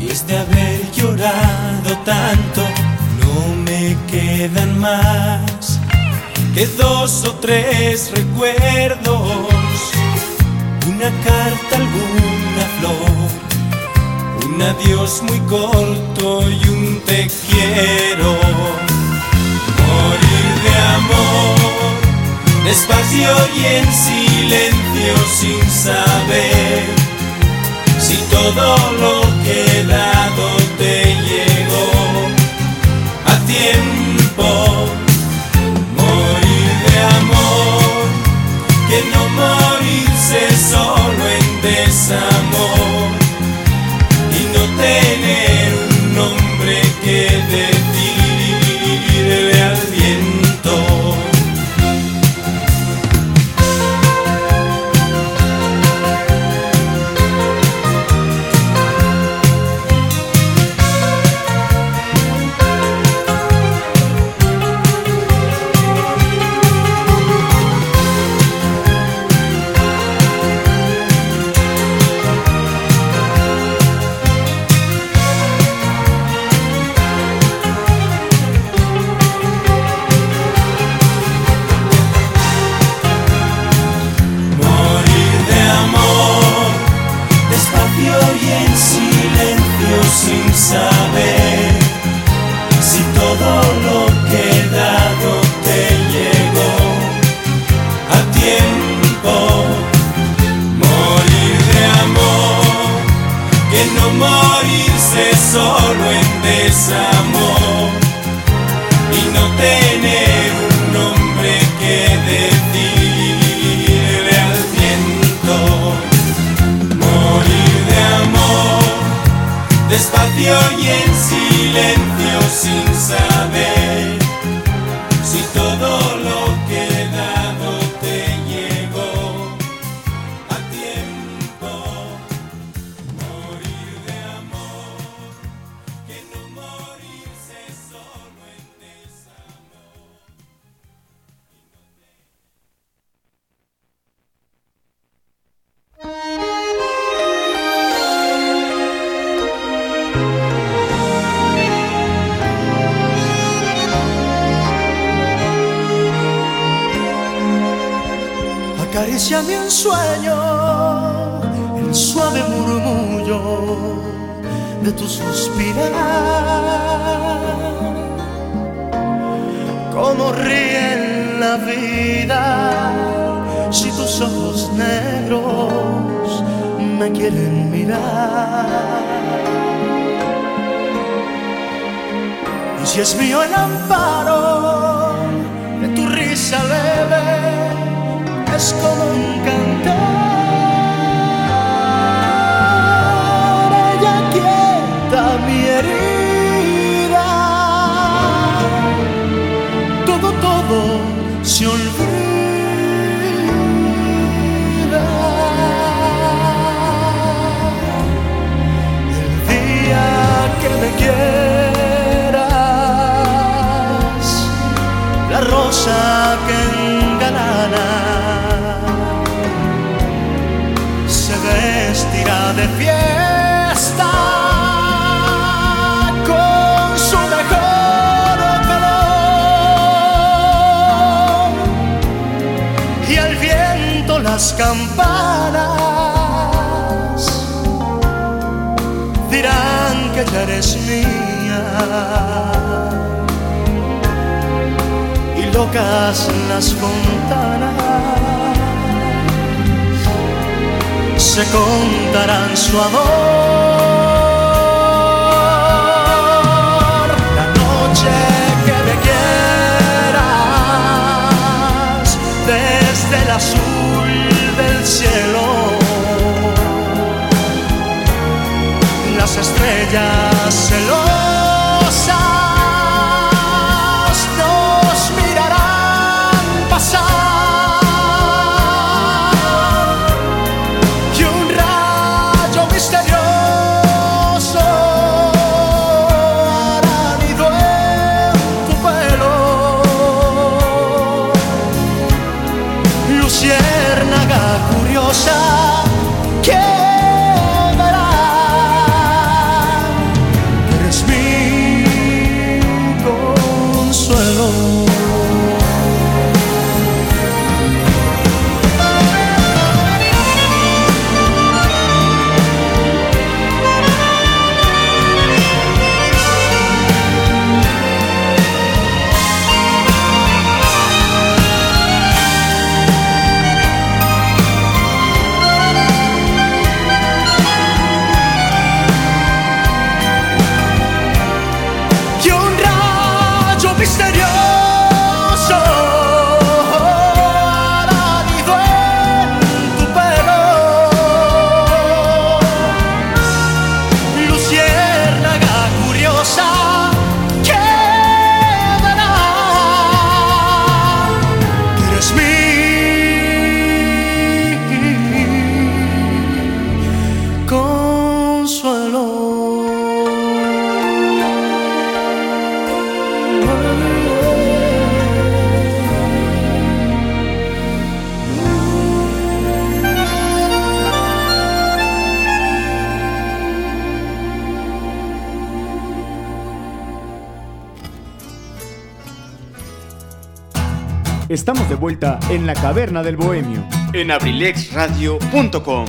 Y es de haber llorado tanto, no me quedan más que dos o tres recuerdos, una carta, alguna flor, un adiós muy corto y un te quiero, morir de amor despacio y en silencio sin saber si todo lo que dado te llegó a tiempo. Morir de amor, que no morirse solo en desamor. Si es mío el amparo de tu risa leve, es como un campanas. Dirán que ya eres mía. Y locas las fontanas. Se contarán su amor cielo. Las estrellas celosas Estamos de vuelta en la caverna del bohemio. En abrilexradio.com.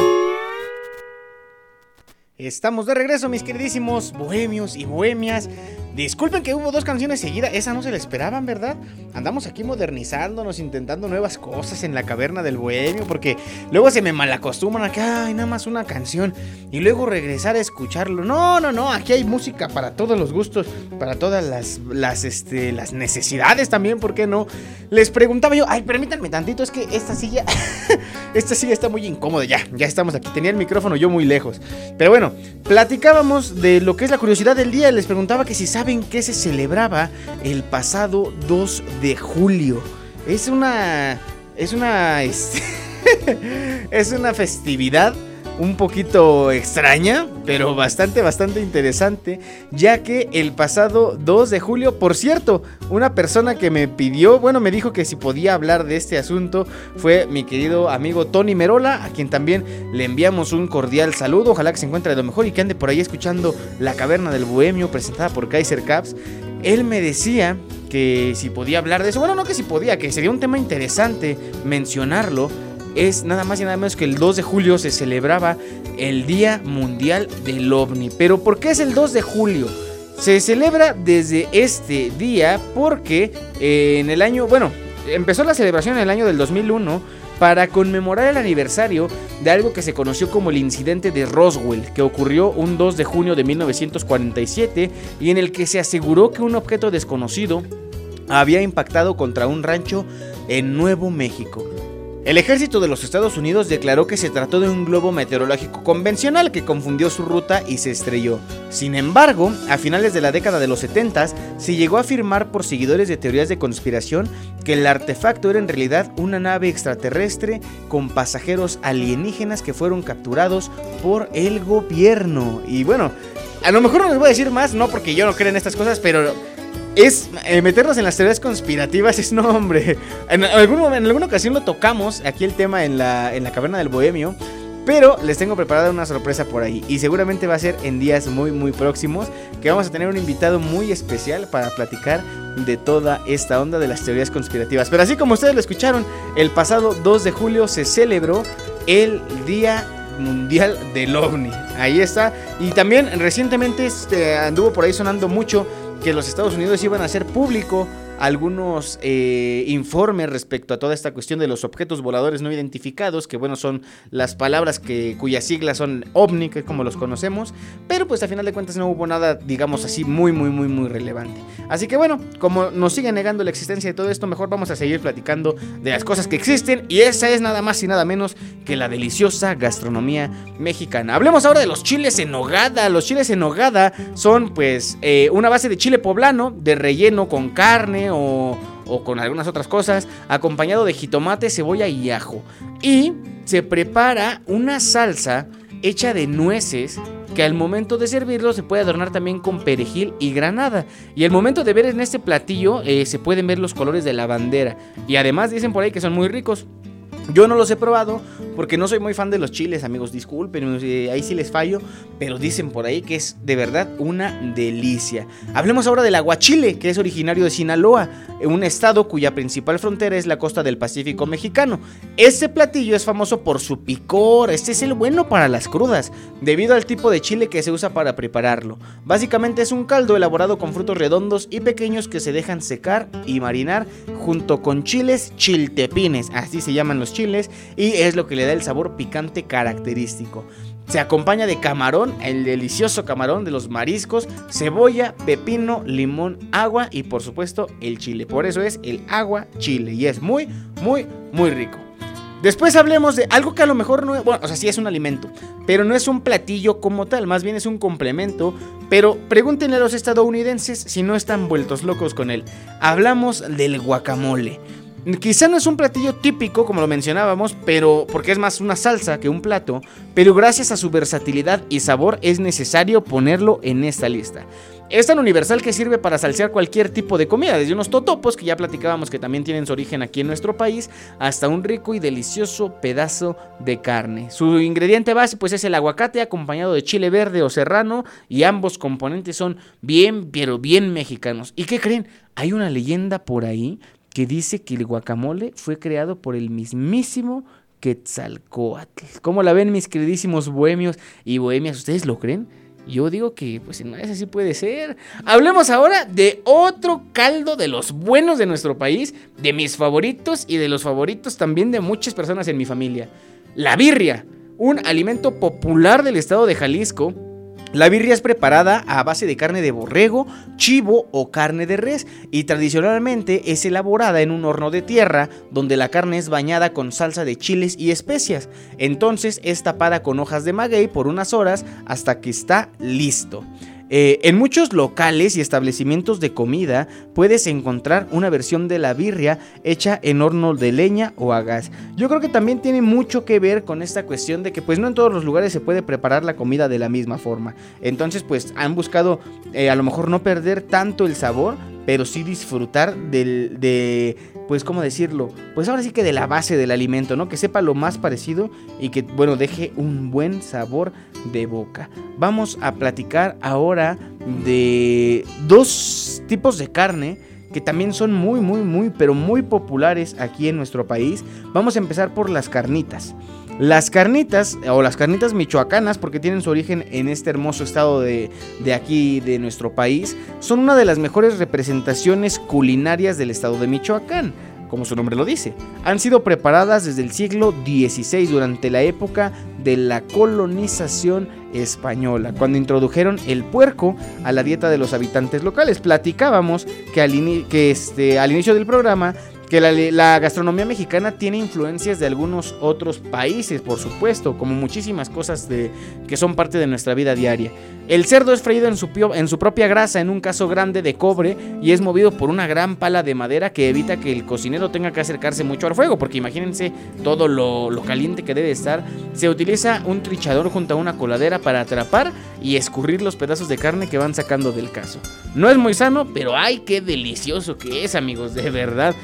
Estamos de regreso, mis queridísimos bohemios y bohemias. Disculpen que hubo dos canciones seguidas, esa no se la esperaban, ¿verdad? Andamos aquí modernizándonos, intentando nuevas cosas en la caverna del bohemio, porque luego se me malacostumbran a que, ay, nada más una canción, y luego regresar a escucharlo. No, no, no, aquí hay música para todos los gustos, para todas las, las, este, las necesidades también, ¿por qué no? Les preguntaba yo, ay, permítanme tantito, es que esta silla, esta silla está muy incómoda, ya, ya estamos aquí, tenía el micrófono yo muy lejos. Pero bueno, platicábamos de lo que es la curiosidad del día, les preguntaba que si saben que se celebraba el pasado 2 de julio. Es una, es una, es una festividad un poquito extraña, pero bastante, bastante interesante, ya que el pasado 2 de julio, por cierto, una persona que me pidió, bueno, me dijo que si podía hablar de este asunto fue mi querido amigo Tony Merola, a quien también le enviamos un cordial saludo, ojalá que se encuentre de lo mejor y que ande por ahí escuchando La Caverna del Bohemio, presentada por Kaiser Caps. Él me decía que si podía hablar de eso, bueno, no que si podía, que sería un tema interesante mencionarlo es nada más y nada menos que el 2 de julio se celebraba el Día Mundial del OVNI. Pero ¿por qué es el 2 de julio? Se celebra desde este día porque eh, en el año, bueno, empezó la celebración en el año del 2001 para conmemorar el aniversario de algo que se conoció como el incidente de Roswell, que ocurrió un 2 de junio de 1947 y en el que se aseguró que un objeto desconocido había impactado contra un rancho en Nuevo México. El ejército de los Estados Unidos declaró que se trató de un globo meteorológico convencional que confundió su ruta y se estrelló. Sin embargo, a finales de la década de los 70 se llegó a afirmar por seguidores de teorías de conspiración que el artefacto era en realidad una nave extraterrestre con pasajeros alienígenas que fueron capturados por el gobierno. Y bueno, a lo mejor no les voy a decir más, no porque yo no creo en estas cosas, pero es eh, meternos en las teorías conspirativas, es no, hombre. En, algún, en alguna ocasión lo tocamos, aquí el tema en la, en la caverna del bohemio. Pero les tengo preparada una sorpresa por ahí. Y seguramente va a ser en días muy, muy próximos. Que vamos a tener un invitado muy especial para platicar de toda esta onda de las teorías conspirativas. Pero así como ustedes lo escucharon, el pasado 2 de julio se celebró el Día Mundial del OVNI. Ahí está. Y también recientemente este, anduvo por ahí sonando mucho que los Estados Unidos iban a hacer público algunos eh, informes respecto a toda esta cuestión de los objetos voladores no identificados, que bueno, son las palabras que, cuyas siglas son OVNI, que es como los conocemos, pero pues a final de cuentas no hubo nada, digamos así, muy, muy, muy, muy relevante. Así que bueno, como nos sigue negando la existencia de todo esto, mejor vamos a seguir platicando de las cosas que existen, y esa es nada más y nada menos que la deliciosa gastronomía mexicana. Hablemos ahora de los chiles en nogada. Los chiles en nogada son pues eh, una base de chile poblano, de relleno con carne, o, con algunas otras cosas, acompañado de jitomate, cebolla y ajo. Y se prepara una salsa hecha de nueces que al momento de servirlo se puede adornar también con perejil y granada. Y al momento de ver en este platillo eh, se pueden ver los colores de la bandera. Y además dicen por ahí que son muy ricos. Yo no los he probado porque no soy muy fan de los chiles, amigos. Disculpen, eh, ahí sí les fallo. Pero dicen por ahí que es de verdad una delicia. Hablemos ahora del aguachile, que es originario de Sinaloa, un estado cuya principal frontera es la costa del Pacífico mexicano. Este platillo es famoso por su picor. Este es el bueno para las crudas, debido al tipo de chile que se usa para prepararlo. Básicamente es un caldo elaborado con frutos redondos y pequeños que se dejan secar y marinar junto con chiles chiltepines. Así se llaman los chiles y es lo que le da el sabor picante característico. Se acompaña de camarón, el delicioso camarón de los mariscos, cebolla, pepino, limón, agua y por supuesto el chile. Por eso es el agua chile y es muy, muy, muy rico. Después hablemos de algo que a lo mejor no es, bueno, o sea, sí es un alimento, pero no es un platillo como tal, más bien es un complemento. Pero pregúntenle a los estadounidenses si no están vueltos locos con él. Hablamos del guacamole. Quizá no es un platillo típico, como lo mencionábamos, pero porque es más una salsa que un plato, pero gracias a su versatilidad y sabor es necesario ponerlo en esta lista. Es tan universal que sirve para salsear cualquier tipo de comida, desde unos totopos que ya platicábamos que también tienen su origen aquí en nuestro país, hasta un rico y delicioso pedazo de carne. Su ingrediente base pues es el aguacate acompañado de chile verde o serrano y ambos componentes son bien, pero bien mexicanos. ¿Y qué creen? Hay una leyenda por ahí que dice que el guacamole fue creado por el mismísimo Quetzalcoatl. ¿Cómo la ven mis queridísimos bohemios y bohemias? ¿Ustedes lo creen? Yo digo que pues no es así puede ser. Hablemos ahora de otro caldo de los buenos de nuestro país, de mis favoritos y de los favoritos también de muchas personas en mi familia. La birria, un alimento popular del estado de Jalisco la birria es preparada a base de carne de borrego, chivo o carne de res y tradicionalmente es elaborada en un horno de tierra donde la carne es bañada con salsa de chiles y especias. Entonces es tapada con hojas de maguey por unas horas hasta que está listo. Eh, en muchos locales y establecimientos de comida puedes encontrar una versión de la birria hecha en horno de leña o a gas. Yo creo que también tiene mucho que ver con esta cuestión de que pues no en todos los lugares se puede preparar la comida de la misma forma. Entonces pues han buscado eh, a lo mejor no perder tanto el sabor, pero sí disfrutar del, de, pues, ¿cómo decirlo? Pues ahora sí que de la base del alimento, ¿no? Que sepa lo más parecido y que, bueno, deje un buen sabor de boca. Vamos a platicar ahora de dos tipos de carne que también son muy, muy, muy, pero muy populares aquí en nuestro país. Vamos a empezar por las carnitas. Las carnitas, o las carnitas michoacanas, porque tienen su origen en este hermoso estado de, de, aquí, de nuestro país, son una de las mejores representaciones culinarias del estado de Michoacán como su nombre lo dice. Han sido preparadas desde el siglo XVI durante la época de la colonización española, cuando introdujeron el puerco a la dieta de los habitantes locales. Platicábamos que al, que este, al inicio del programa que la, gastronomía mexicana tiene influencias de algunos otros países, por supuesto, como muchísimas cosas de, que son parte de nuestra vida diaria. El cerdo es freído en su, propia grasa en un caso grande de cobre y es movido por una gran pala de madera que evita que el cocinero tenga que acercarse mucho al fuego, porque imagínense todo lo, lo caliente que debe estar. Se utiliza un trichador junto a una coladera para atrapar y escurrir los pedazos de carne que van sacando del caso. No es muy sano, pero ay, qué delicioso que es, amigos, de verdad.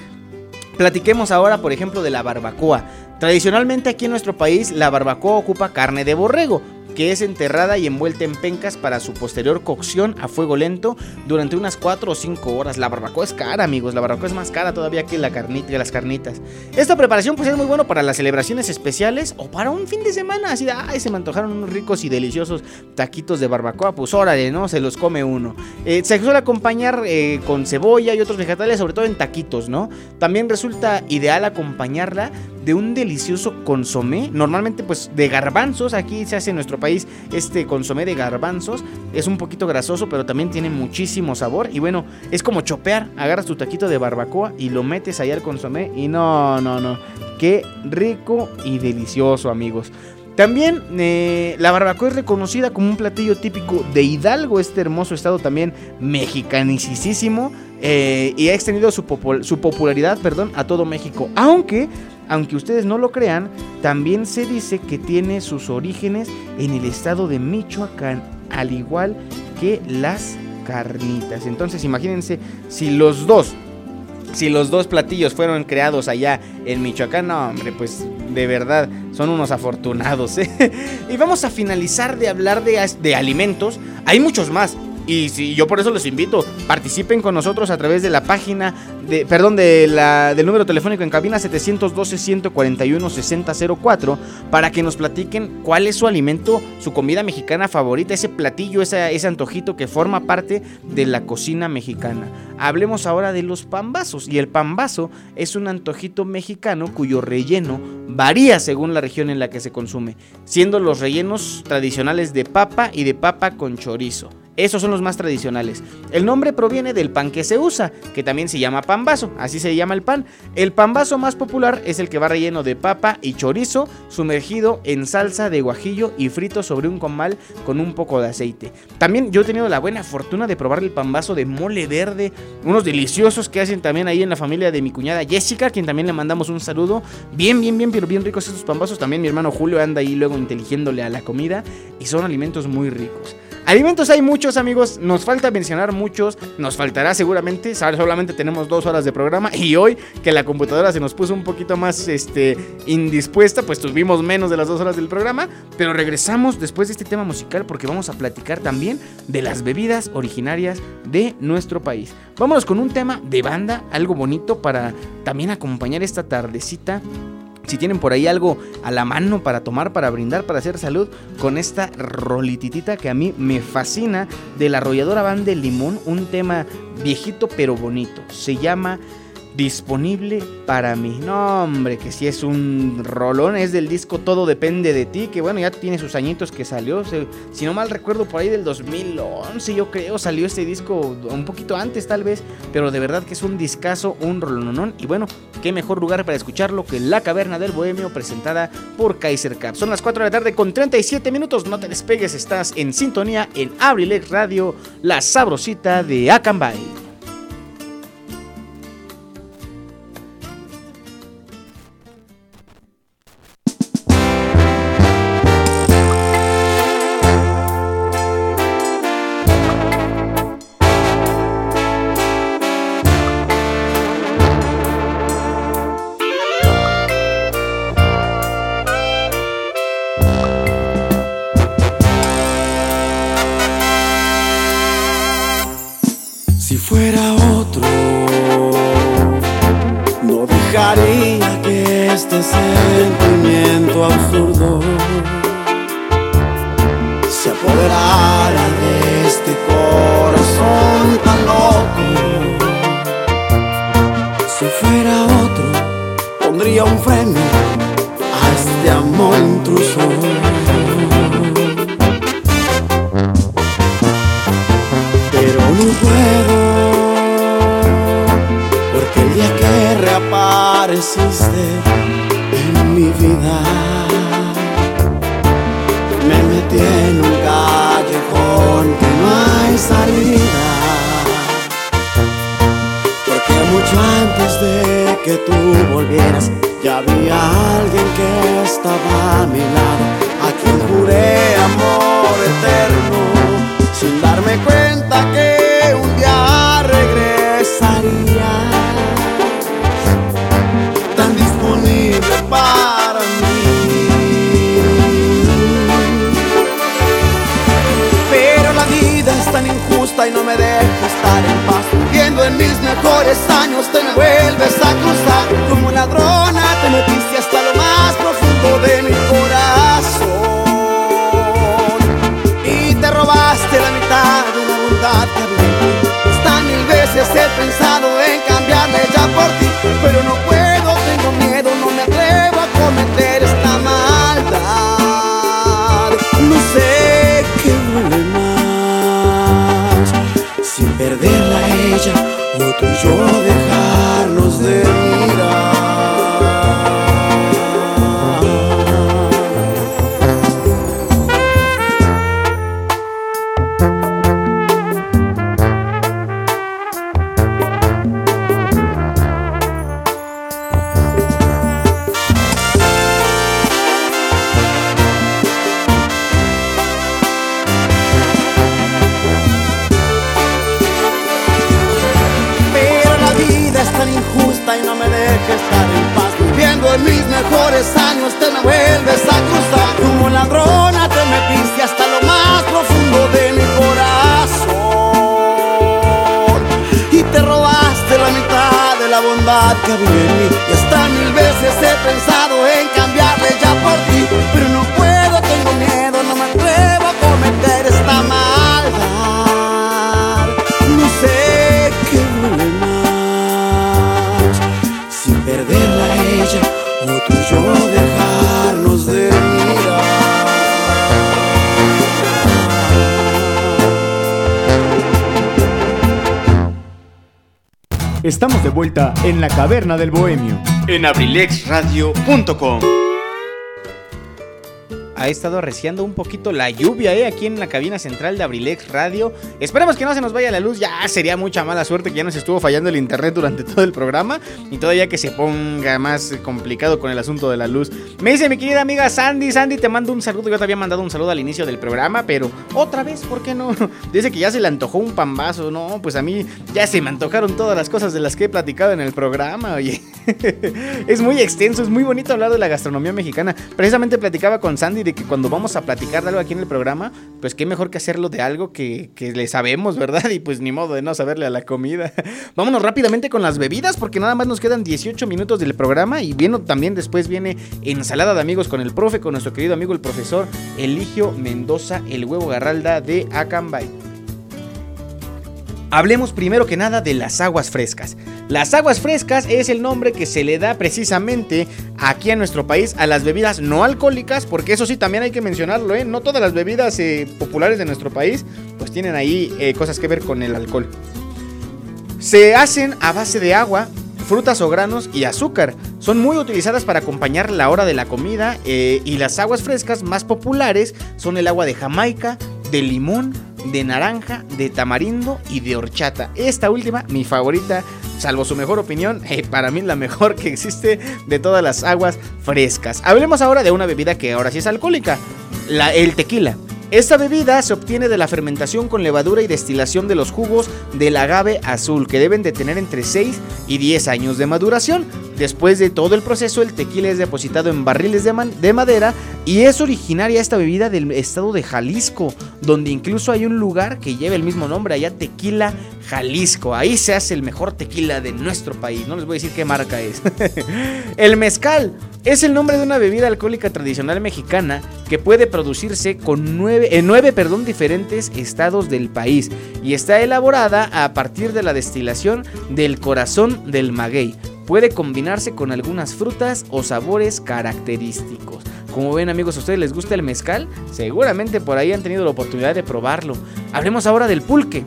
Platiquemos ahora, por ejemplo, de la barbacoa. Tradicionalmente aquí en nuestro país la barbacoa ocupa carne de borrego, que es enterrada y envuelta en pencas para su posterior cocción a fuego lento durante unas 4 o 5 horas. La barbacoa es cara, amigos, la barbacoa es más cara todavía que, la carnita, las carnitas. Esta preparación pues es muy bueno para las celebraciones especiales o para un fin de semana, así de, ay, se me antojaron unos ricos y deliciosos taquitos de barbacoa, pues órale, ¿no? Se los come uno. Eh, se suele acompañar eh, con cebolla y otros vegetales, sobre todo en taquitos, ¿no? También resulta ideal acompañarla de un delicioso consomé, normalmente pues de garbanzos, aquí se hace en nuestro país este consomé de garbanzos, es un poquito grasoso pero también tiene muchísimo sabor. Y bueno, es como chopear, agarras tu taquito de barbacoa y lo metes ahí al consomé. Y no, no, no, qué rico y delicioso amigos. También eh, la barbacoa es reconocida como un platillo típico de Hidalgo, este hermoso estado también mexicanicísimo, eh, y ha extendido su, su popularidad perdón, a todo México. Aunque aunque ustedes no lo crean, también se dice que tiene sus orígenes en el estado de Michoacán, al igual que las carnitas. Entonces imagínense si los dos, si los dos platillos fueron creados allá en Michoacán, no hombre, pues de verdad son unos afortunados. ¿eh? y vamos a finalizar de hablar de, de alimentos. Hay muchos más, y si yo por eso les invito, participen con nosotros a través de la página, de, perdón, de la, del número telefónico en cabina 712-141-6004 para que nos platiquen cuál es su alimento, su comida mexicana favorita, ese platillo, ese, ese antojito que forma parte de la cocina mexicana. Hablemos ahora de los pambazos. Y el pambazo es un antojito mexicano cuyo relleno varía según la región en la que se consume, siendo los rellenos tradicionales de papa y de papa con chorizo. Esos son los más tradicionales. El nombre proviene del pan que se usa, que también se llama pan así se llama el pan. El pan más popular es el que va relleno de papa y chorizo, sumergido en salsa de guajillo y frito sobre un comal con un poco de aceite. También yo he tenido la buena fortuna de probar el pan de mole verde, unos deliciosos que hacen también ahí en la familia de mi cuñada Jessica, quien también le mandamos un saludo. Bien, bien, bien, pero bien ricos estos pan vasos. También mi hermano Julio anda ahí luego inteligiéndole a la comida y son alimentos muy ricos. Alimentos hay muchos, amigos. Nos falta mencionar muchos. Nos faltará seguramente. Solamente tenemos dos horas de programa. Y hoy, que la computadora se nos puso un poquito más este, indispuesta, pues tuvimos menos de las dos horas del programa. Pero regresamos después de este tema musical porque vamos a platicar también de las bebidas originarias de nuestro país. Vámonos con un tema de banda, algo bonito para también acompañar esta tardecita si tienen por ahí algo a la mano para tomar, para brindar, para hacer salud, con esta rolititita que a mí me fascina de la arrolladora Van de Limón, un tema viejito pero bonito. Se llama disponible para mí. No, hombre, que si es un rolón, es del disco Todo Depende de ti, que bueno, ya tiene sus añitos que salió. si no mal recuerdo, por ahí del 2011, yo creo, salió este disco un poquito antes, tal vez, pero de verdad que es un discazo, un rolonón. Y bueno, qué mejor lugar para escucharlo que La Caverna del Bohemio, presentada por Kaiser Cap. Son las 4 de la tarde con 37 minutos. No te despegues, estás en sintonía en Abrilex Radio, la sabrosita de Acambay. En la caverna del bohemio. En abrilexradio.com. Ha estado arreciando un poquito la lluvia, ¿eh? Aquí en la cabina central de Abrilex Radio. Esperemos que no se nos vaya la luz. Ya sería mucha mala suerte que ya nos estuvo fallando el internet durante todo el programa. Y todavía que se ponga más complicado con el asunto de la luz. Me dice mi querida amiga Sandy. Sandy, te mando un saludo. Yo te había mandado un saludo al inicio del programa, pero otra vez, ¿por qué no? Dice que ya se le antojó un pambazo. No, pues a mí ya se me antojaron todas las cosas de las que he platicado en el programa, oye. es muy extenso, es muy bonito hablar de la gastronomía mexicana. Precisamente platicaba con Sandy de que cuando vamos a platicar de algo aquí en el programa, pues qué mejor que hacerlo de algo que, que le sabemos, ¿verdad? Y pues ni modo de no saberle a la comida. Vámonos rápidamente con las bebidas, porque nada más nos quedan 18 minutos del programa y viene también después viene ensalada de amigos con el profe, con nuestro querido amigo el profesor Eligio Mendoza, el huevo garralda de Acambay. Hablemos primero que nada de las aguas frescas. Las aguas frescas es el nombre que se le da precisamente aquí en nuestro país a las bebidas no alcohólicas, porque eso sí también hay que mencionarlo, ¿eh? No todas las bebidas eh, populares de nuestro país pues tienen ahí eh, cosas que ver con el alcohol. Se hacen a base de agua, frutas o granos y azúcar. Son muy utilizadas para acompañar la hora de la comida eh, y las aguas frescas más populares son el agua de Jamaica, de limón, de naranja, de tamarindo y de horchata. Esta última, mi favorita, salvo su mejor opinión, eh, para mí la mejor que existe de todas las aguas frescas. Hablemos ahora de una bebida que ahora sí es alcohólica, la, el tequila. Esta bebida se obtiene de la fermentación con levadura y destilación de los jugos del agave azul, que deben de tener entre 6 y 10 años de maduración. Después de todo el proceso, el tequila es depositado en barriles de, madera y es originaria esta bebida del estado de Jalisco, donde incluso hay un lugar que lleva el mismo nombre, allá Tequila Jalisco. Ahí se hace el mejor tequila de nuestro país. No les voy a decir qué marca es. el mezcal es el nombre de una bebida alcohólica tradicional mexicana que puede producirse con nueve, en nueve perdón, diferentes estados del país y está elaborada a partir de la destilación del corazón del maguey. Puede combinarse con algunas frutas o sabores característicos. Como ven amigos, ¿a ustedes les gusta el mezcal? Seguramente por ahí han tenido la oportunidad de probarlo. Hablemos ahora del pulque.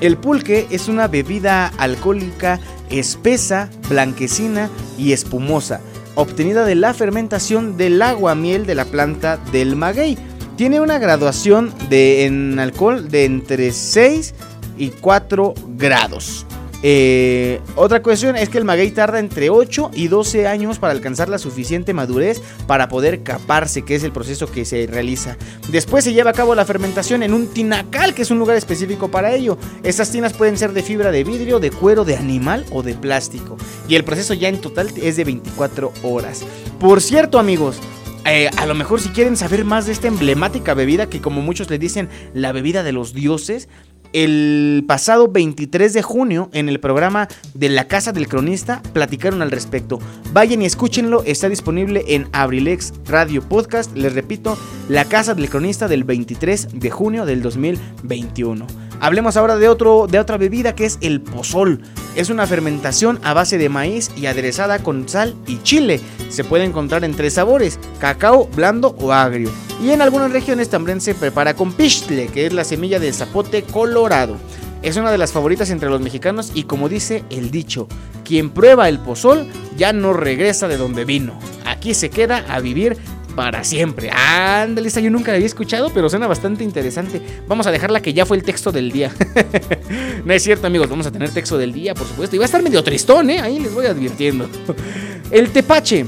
El pulque es una bebida alcohólica espesa, blanquecina y espumosa, obtenida de la fermentación del agua miel de la planta del maguey. Tiene una graduación de, en alcohol de entre 6 y 4 grados. Eh, otra cuestión es que el maguey tarda entre 8 y 12 años para alcanzar la suficiente madurez para poder caparse, que es el proceso que se realiza. Después se lleva a cabo la fermentación en un tinacal, que es un lugar específico para ello. Estas tinas pueden ser de fibra de vidrio, de cuero, de animal o de plástico. Y el proceso ya en total es de 24 horas. Por cierto, amigos, eh, a lo mejor si quieren saber más de esta emblemática bebida que como muchos le dicen la bebida de los dioses, el pasado 23 de junio en el programa de La Casa del Cronista platicaron al respecto. Vayan y escúchenlo, está disponible en Abrilex Radio Podcast. Les repito, La Casa del Cronista del 23 de junio del 2021. Hablemos ahora de, otro, de otra bebida que es el pozol. Es una fermentación a base de maíz y aderezada con sal y chile. Se puede encontrar en tres sabores, cacao, blando o agrio. Y en algunas regiones también se prepara con pistle, que es la semilla de zapote colorado. Es una de las favoritas entre los mexicanos y como dice el dicho, quien prueba el pozol ya no regresa de donde vino. Aquí se queda a vivir para siempre. Ándale, esta yo nunca la había escuchado, pero suena bastante interesante. Vamos a dejarla que ya fue el texto del día. no es cierto, amigos, vamos a tener texto del día, por supuesto. Y va a estar medio tristón, ¿eh? Ahí les voy advirtiendo. el tepache.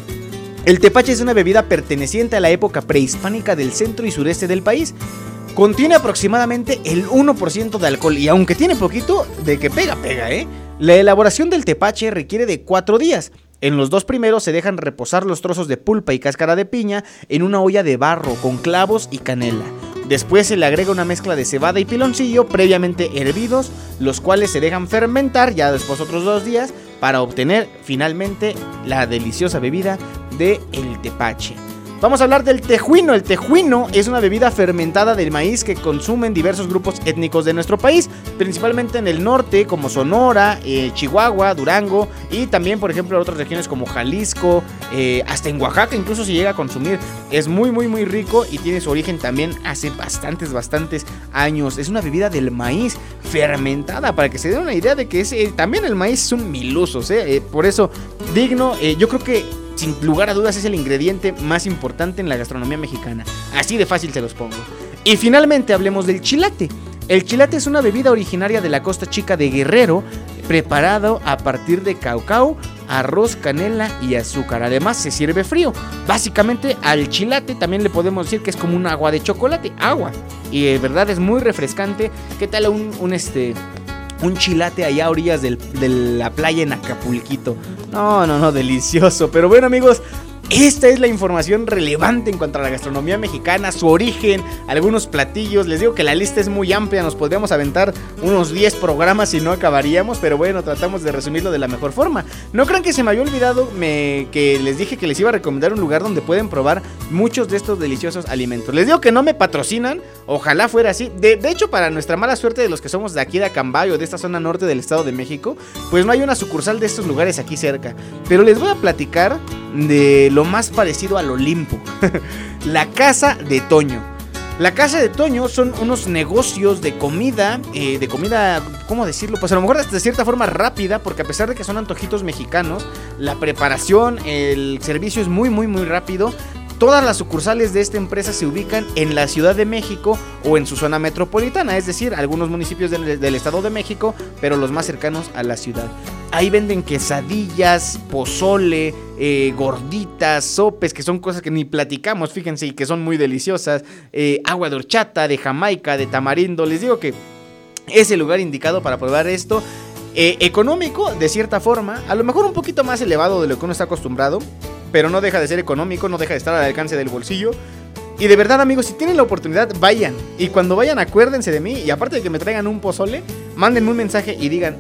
El tepache es una bebida perteneciente a la época prehispánica del centro y sureste del país. Contiene aproximadamente el 1% de alcohol y aunque tiene poquito, de que pega, pega, ¿eh? La elaboración del tepache requiere de 4 días. En los dos primeros se dejan reposar los trozos de pulpa y cáscara de piña en una olla de barro con clavos y canela. Después se le agrega una mezcla de cebada y piloncillo previamente hervidos, los cuales se dejan fermentar ya después otros dos días para obtener finalmente la deliciosa bebida de el tepache. Vamos a hablar del tejuino. El tejuino es una bebida fermentada del maíz que consumen diversos grupos étnicos de nuestro país, principalmente en el norte como Sonora, eh, Chihuahua, Durango y también, por ejemplo, en otras regiones como Jalisco, eh, hasta en Oaxaca incluso se llega a consumir. Es muy, muy, muy rico y tiene su origen también hace bastantes, bastantes años. Es una bebida del maíz fermentada para que se den una idea de que es, eh, también el maíz es un milusos, por eso digno, yo creo que sin lugar a dudas es el ingrediente más importante en la gastronomía mexicana. Así de fácil se los pongo. Y finalmente hablemos del chilate. El chilate es una bebida originaria de la costa chica de Guerrero, preparado a partir de caucao, arroz, canela y azúcar. Además se sirve frío. Básicamente al chilate también le podemos decir que es como un agua de chocolate, agua. Y de verdad es muy refrescante. ¿Qué tal un, un este un chilate allá a orillas de la playa en Acapulquito. No, no, no, delicioso. Pero bueno amigos, esta es la información relevante en cuanto a la gastronomía mexicana, su origen, algunos platillos. Les digo que la lista es muy amplia, nos podríamos aventar unos 10 programas y no acabaríamos, pero bueno, tratamos de resumirlo de la mejor forma. No crean que se me había olvidado me, que les dije que les iba a recomendar un lugar donde pueden probar muchos de estos deliciosos alimentos. Les digo que no me patrocinan, ojalá fuera así. De, hecho, para nuestra mala suerte de los que somos de aquí de Acambay o de esta zona norte del Estado de México, pues no hay una sucursal de estos lugares aquí cerca. Pero les voy a platicar de lo más parecido al Olimpo. la casa de Toño. La casa de Toño son unos negocios de comida, eh, de comida, ¿cómo decirlo? Pues a lo mejor de cierta forma rápida, porque a pesar de que son antojitos mexicanos, la preparación, el servicio es muy, muy, muy rápido. Todas las sucursales de esta empresa se ubican en la Ciudad de México o en su zona metropolitana, es decir, algunos municipios del, Estado de México, pero los más cercanos a la ciudad. Ahí venden quesadillas, pozole, eh, gorditas, sopes, que son cosas que ni platicamos, fíjense, y que son muy deliciosas. Eh, agua de horchata, de Jamaica, de tamarindo. Les digo que es el lugar indicado para probar esto. Eh, económico, de cierta forma, a lo mejor un poquito más elevado de lo que uno está acostumbrado, pero no deja de ser económico, no deja de estar al alcance del bolsillo. Y de verdad, amigos, si tienen la oportunidad, vayan. Y cuando vayan, acuérdense de mí. Y aparte de que me traigan un pozole, mándenme un mensaje y digan,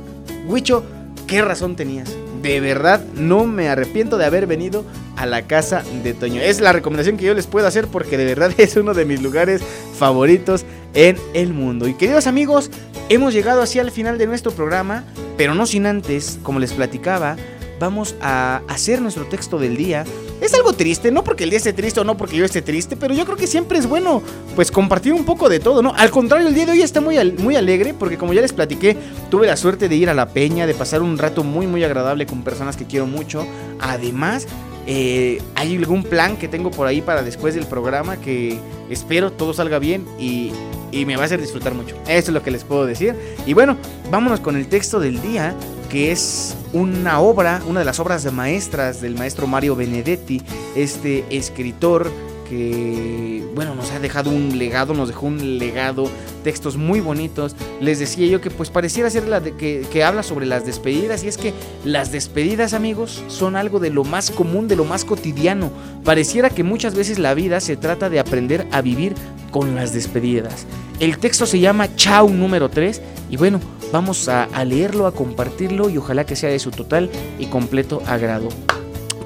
Huicho, ¿qué razón tenías? De verdad, no me arrepiento de haber venido a la casa de Toño. Es la recomendación que yo les puedo hacer porque de verdad es uno de mis lugares favoritos en el mundo. Y queridos amigos, hemos llegado así al final de nuestro programa, pero no sin antes, como les platicaba, vamos a hacer nuestro texto del día. Es algo triste, no porque el día esté triste o no porque yo esté triste, pero yo creo que siempre es bueno pues compartir un poco de todo, ¿no? Al contrario, el día de hoy está muy, muy alegre porque como ya les platiqué, tuve la suerte de ir a la peña, de pasar un rato muy muy agradable con personas que quiero mucho. Además, eh, hay algún plan que tengo por ahí para después del programa que espero todo salga bien y, y me va a hacer disfrutar mucho. Eso es lo que les puedo decir. Y bueno, vámonos con el texto del día que es una obra, una de las obras maestras del maestro Mario Benedetti, este escritor que, bueno, nos ha dejado un legado, nos dejó un legado, textos muy bonitos. Les decía yo que pues pareciera ser la de que, que habla sobre las despedidas y es que las despedidas, amigos, son algo de lo más común, de lo más cotidiano. Pareciera que muchas veces la vida se trata de aprender a vivir con las despedidas. El texto se llama Chau número 3 y bueno, vamos a, leerlo, a compartirlo y ojalá que sea de su total y completo agrado.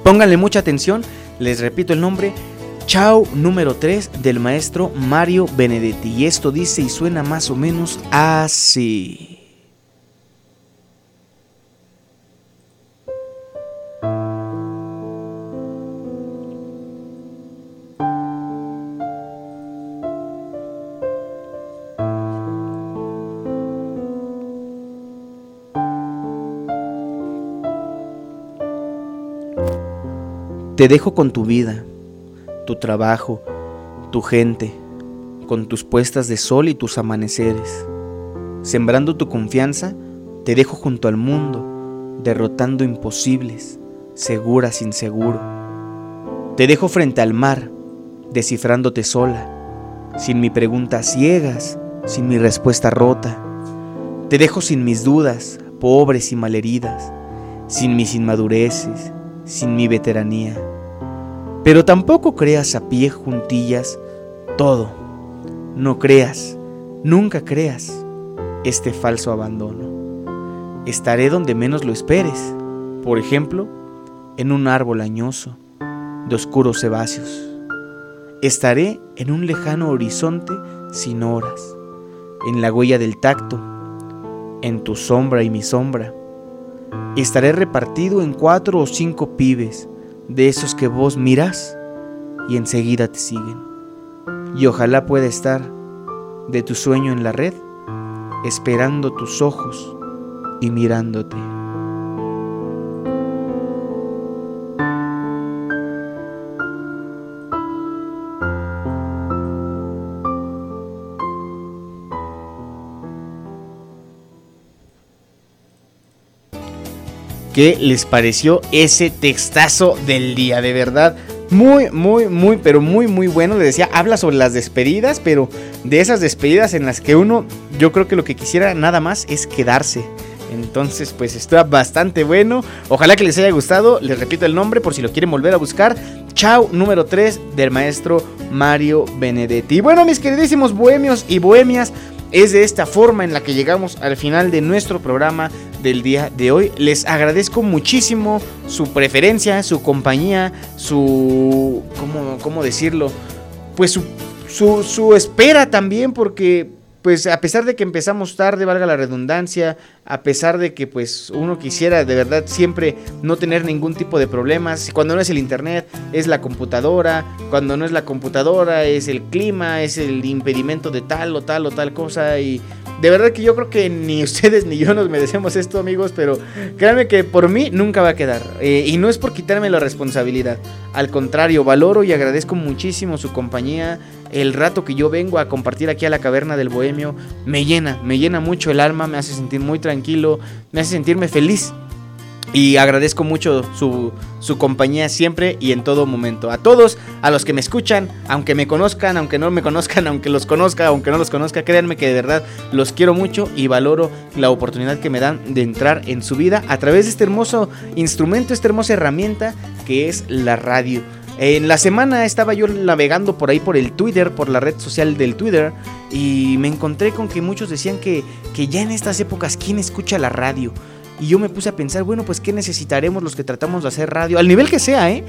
Pónganle mucha atención, les repito el nombre, Chau número 3 del maestro Mario Benedetti. Y esto dice y suena más o menos así. Te dejo con tu vida, tu trabajo, tu gente, con tus puestas de sol y tus amaneceres. Sembrando tu confianza, te dejo junto al mundo, derrotando imposibles, segura sin seguro. Te dejo frente al mar, descifrándote sola, sin mi pregunta ciegas, sin mi respuesta rota. Te dejo sin mis dudas, pobres y malheridas, sin mis inmadureces, sin mi veteranía. Pero tampoco creas a pie juntillas todo. No creas, nunca creas este falso abandono. Estaré donde menos lo esperes, por ejemplo, en un árbol añoso de oscuros sebáceos. Estaré en un lejano horizonte sin horas, en la huella del tacto, en tu sombra y mi sombra estaré repartido en cuatro o cinco pibes, de esos que vos mirás y enseguida te siguen. Y ojalá pueda estar de tu sueño en la red, esperando tus ojos y mirándote. ¿Qué les pareció ese textazo del día? De verdad, muy, muy, muy, pero muy, muy bueno. Le decía, habla sobre las despedidas, pero de esas despedidas en las que uno, yo creo que lo que quisiera nada más es quedarse. Entonces, pues está bastante bueno. Ojalá que les haya gustado. Les repito el nombre por si lo quieren volver a buscar. Chao número 3 del maestro Mario Benedetti. Y bueno, mis queridísimos bohemios y bohemias, es de esta forma en la que llegamos al final de nuestro programa del día de hoy. Les agradezco muchísimo su preferencia, su compañía, su... ¿Cómo, cómo decirlo? Pues su, su, su espera también, porque pues a pesar de que empezamos tarde, valga la redundancia, a pesar de que pues uno quisiera de verdad siempre no tener ningún tipo de problemas, cuando no es el internet es la computadora, cuando no es la computadora es el clima, es el impedimento de tal o tal o tal cosa y de verdad que yo creo que ni ustedes ni yo nos merecemos esto amigos, pero créanme que por mí nunca va a quedar eh, y no es por quitarme la responsabilidad, al contrario, valoro y agradezco muchísimo su compañía, el rato que yo vengo a compartir aquí a la caverna del bohemio me llena, me llena mucho el alma, me hace sentir muy tranquilo, me hace sentirme feliz. Y agradezco mucho su, su, compañía siempre y en todo momento. A todos, a los que me escuchan, aunque me conozcan, aunque no me conozcan, aunque los conozca, aunque no los conozca, créanme que de verdad los quiero mucho y valoro la oportunidad que me dan de entrar en su vida a través de este hermoso instrumento, esta hermosa herramienta que es la radio. En la semana estaba yo navegando por ahí por el Twitter, por la red social del Twitter, y me encontré con que muchos decían que, que ya en estas épocas, ¿quién escucha la radio? Y yo me puse a pensar, bueno, pues ¿qué necesitaremos los que tratamos de hacer radio? Al nivel que sea, ¿eh?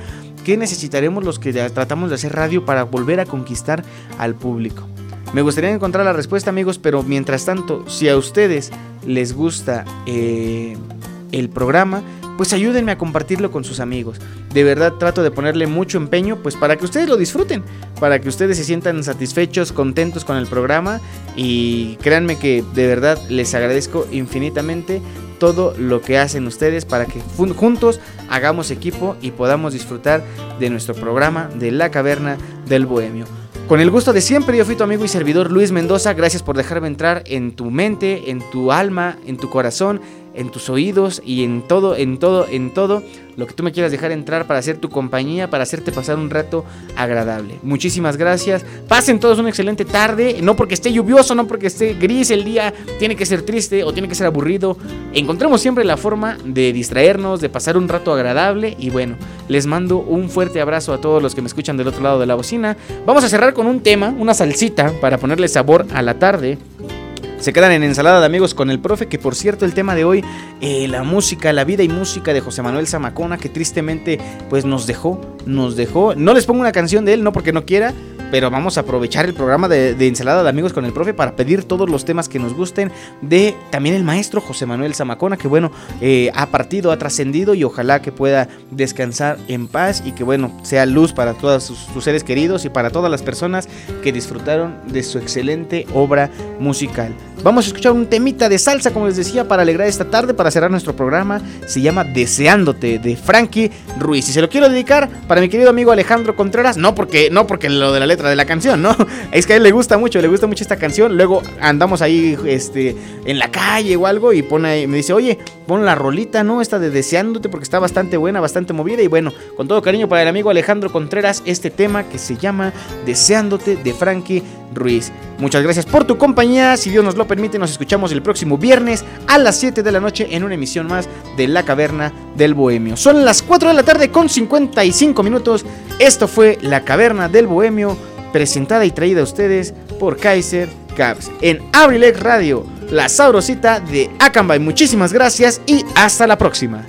¿Qué necesitaremos los que tratamos de hacer radio para volver a conquistar al público? Me gustaría encontrar la respuesta, amigos, pero mientras tanto, si a ustedes les gusta eh, el programa, pues ayúdenme a compartirlo con sus amigos. De verdad trato de ponerle mucho empeño, pues para que ustedes lo disfruten, para que ustedes se sientan satisfechos, contentos con el programa y créanme que de verdad les agradezco infinitamente todo lo que hacen ustedes para que juntos hagamos equipo y podamos disfrutar de nuestro programa de La Caverna del Bohemio. Con el gusto de siempre, yo fui tu amigo y servidor Luis Mendoza. Gracias por dejarme entrar en tu mente, en tu alma, en tu corazón, en tus oídos y en todo, en todo, en todo lo que tú me quieras dejar entrar para hacer tu compañía, para hacerte pasar un rato agradable. Muchísimas gracias. Pasen todos una excelente tarde. No porque esté lluvioso, no porque esté gris el día, tiene que ser triste o tiene que ser aburrido. Encontremos siempre la forma de distraernos, de pasar un rato agradable. Y bueno, les mando un fuerte abrazo a todos los que me escuchan del otro lado de la bocina. Vamos a cerrar con un tema, una salsita para ponerle sabor a la tarde. Se quedan en ensalada de amigos con el profe, que por cierto el tema de hoy, eh, la música, la vida y música de José Manuel Zamacona, que tristemente pues nos dejó, nos dejó. No les pongo una canción de él, no porque no quiera, pero vamos a aprovechar el programa de, ensalada de amigos con el profe para pedir todos los temas que nos gusten de también el maestro José Manuel Zamacona, que bueno, eh, ha partido, ha trascendido y ojalá que pueda descansar en paz y que bueno, sea luz para todos sus, seres queridos y para todas las personas que disfrutaron de su excelente obra musical. Vamos a escuchar un temita de salsa, como les decía, para alegrar esta tarde, para cerrar nuestro programa. Se llama Deseándote, de Frankie Ruiz. Y se lo quiero dedicar para mi querido amigo Alejandro Contreras, no porque, no porque lo de la letra de la canción, ¿no? Es que a él le gusta mucho, le gusta mucho esta canción. Luego andamos ahí este, en la calle o algo y pone, me dice, oye, pon la rolita, ¿no? Esta de Deseándote porque está bastante buena, bastante movida. Y bueno, con todo cariño para el amigo Alejandro Contreras, este tema que se llama Deseándote de Frankie Ruiz. Muchas gracias por tu compañía. Si Dios nos lo permite, nos escuchamos el próximo viernes a las 7 de la noche en una emisión más de La Caverna del Bohemio. Son las 4 de la tarde con 55 minutos. Esto fue La Caverna del Bohemio presentada y traída a ustedes por Kaiser Caps en Abrilex Radio, la sabrosita de Acambay. Muchísimas gracias y hasta la próxima.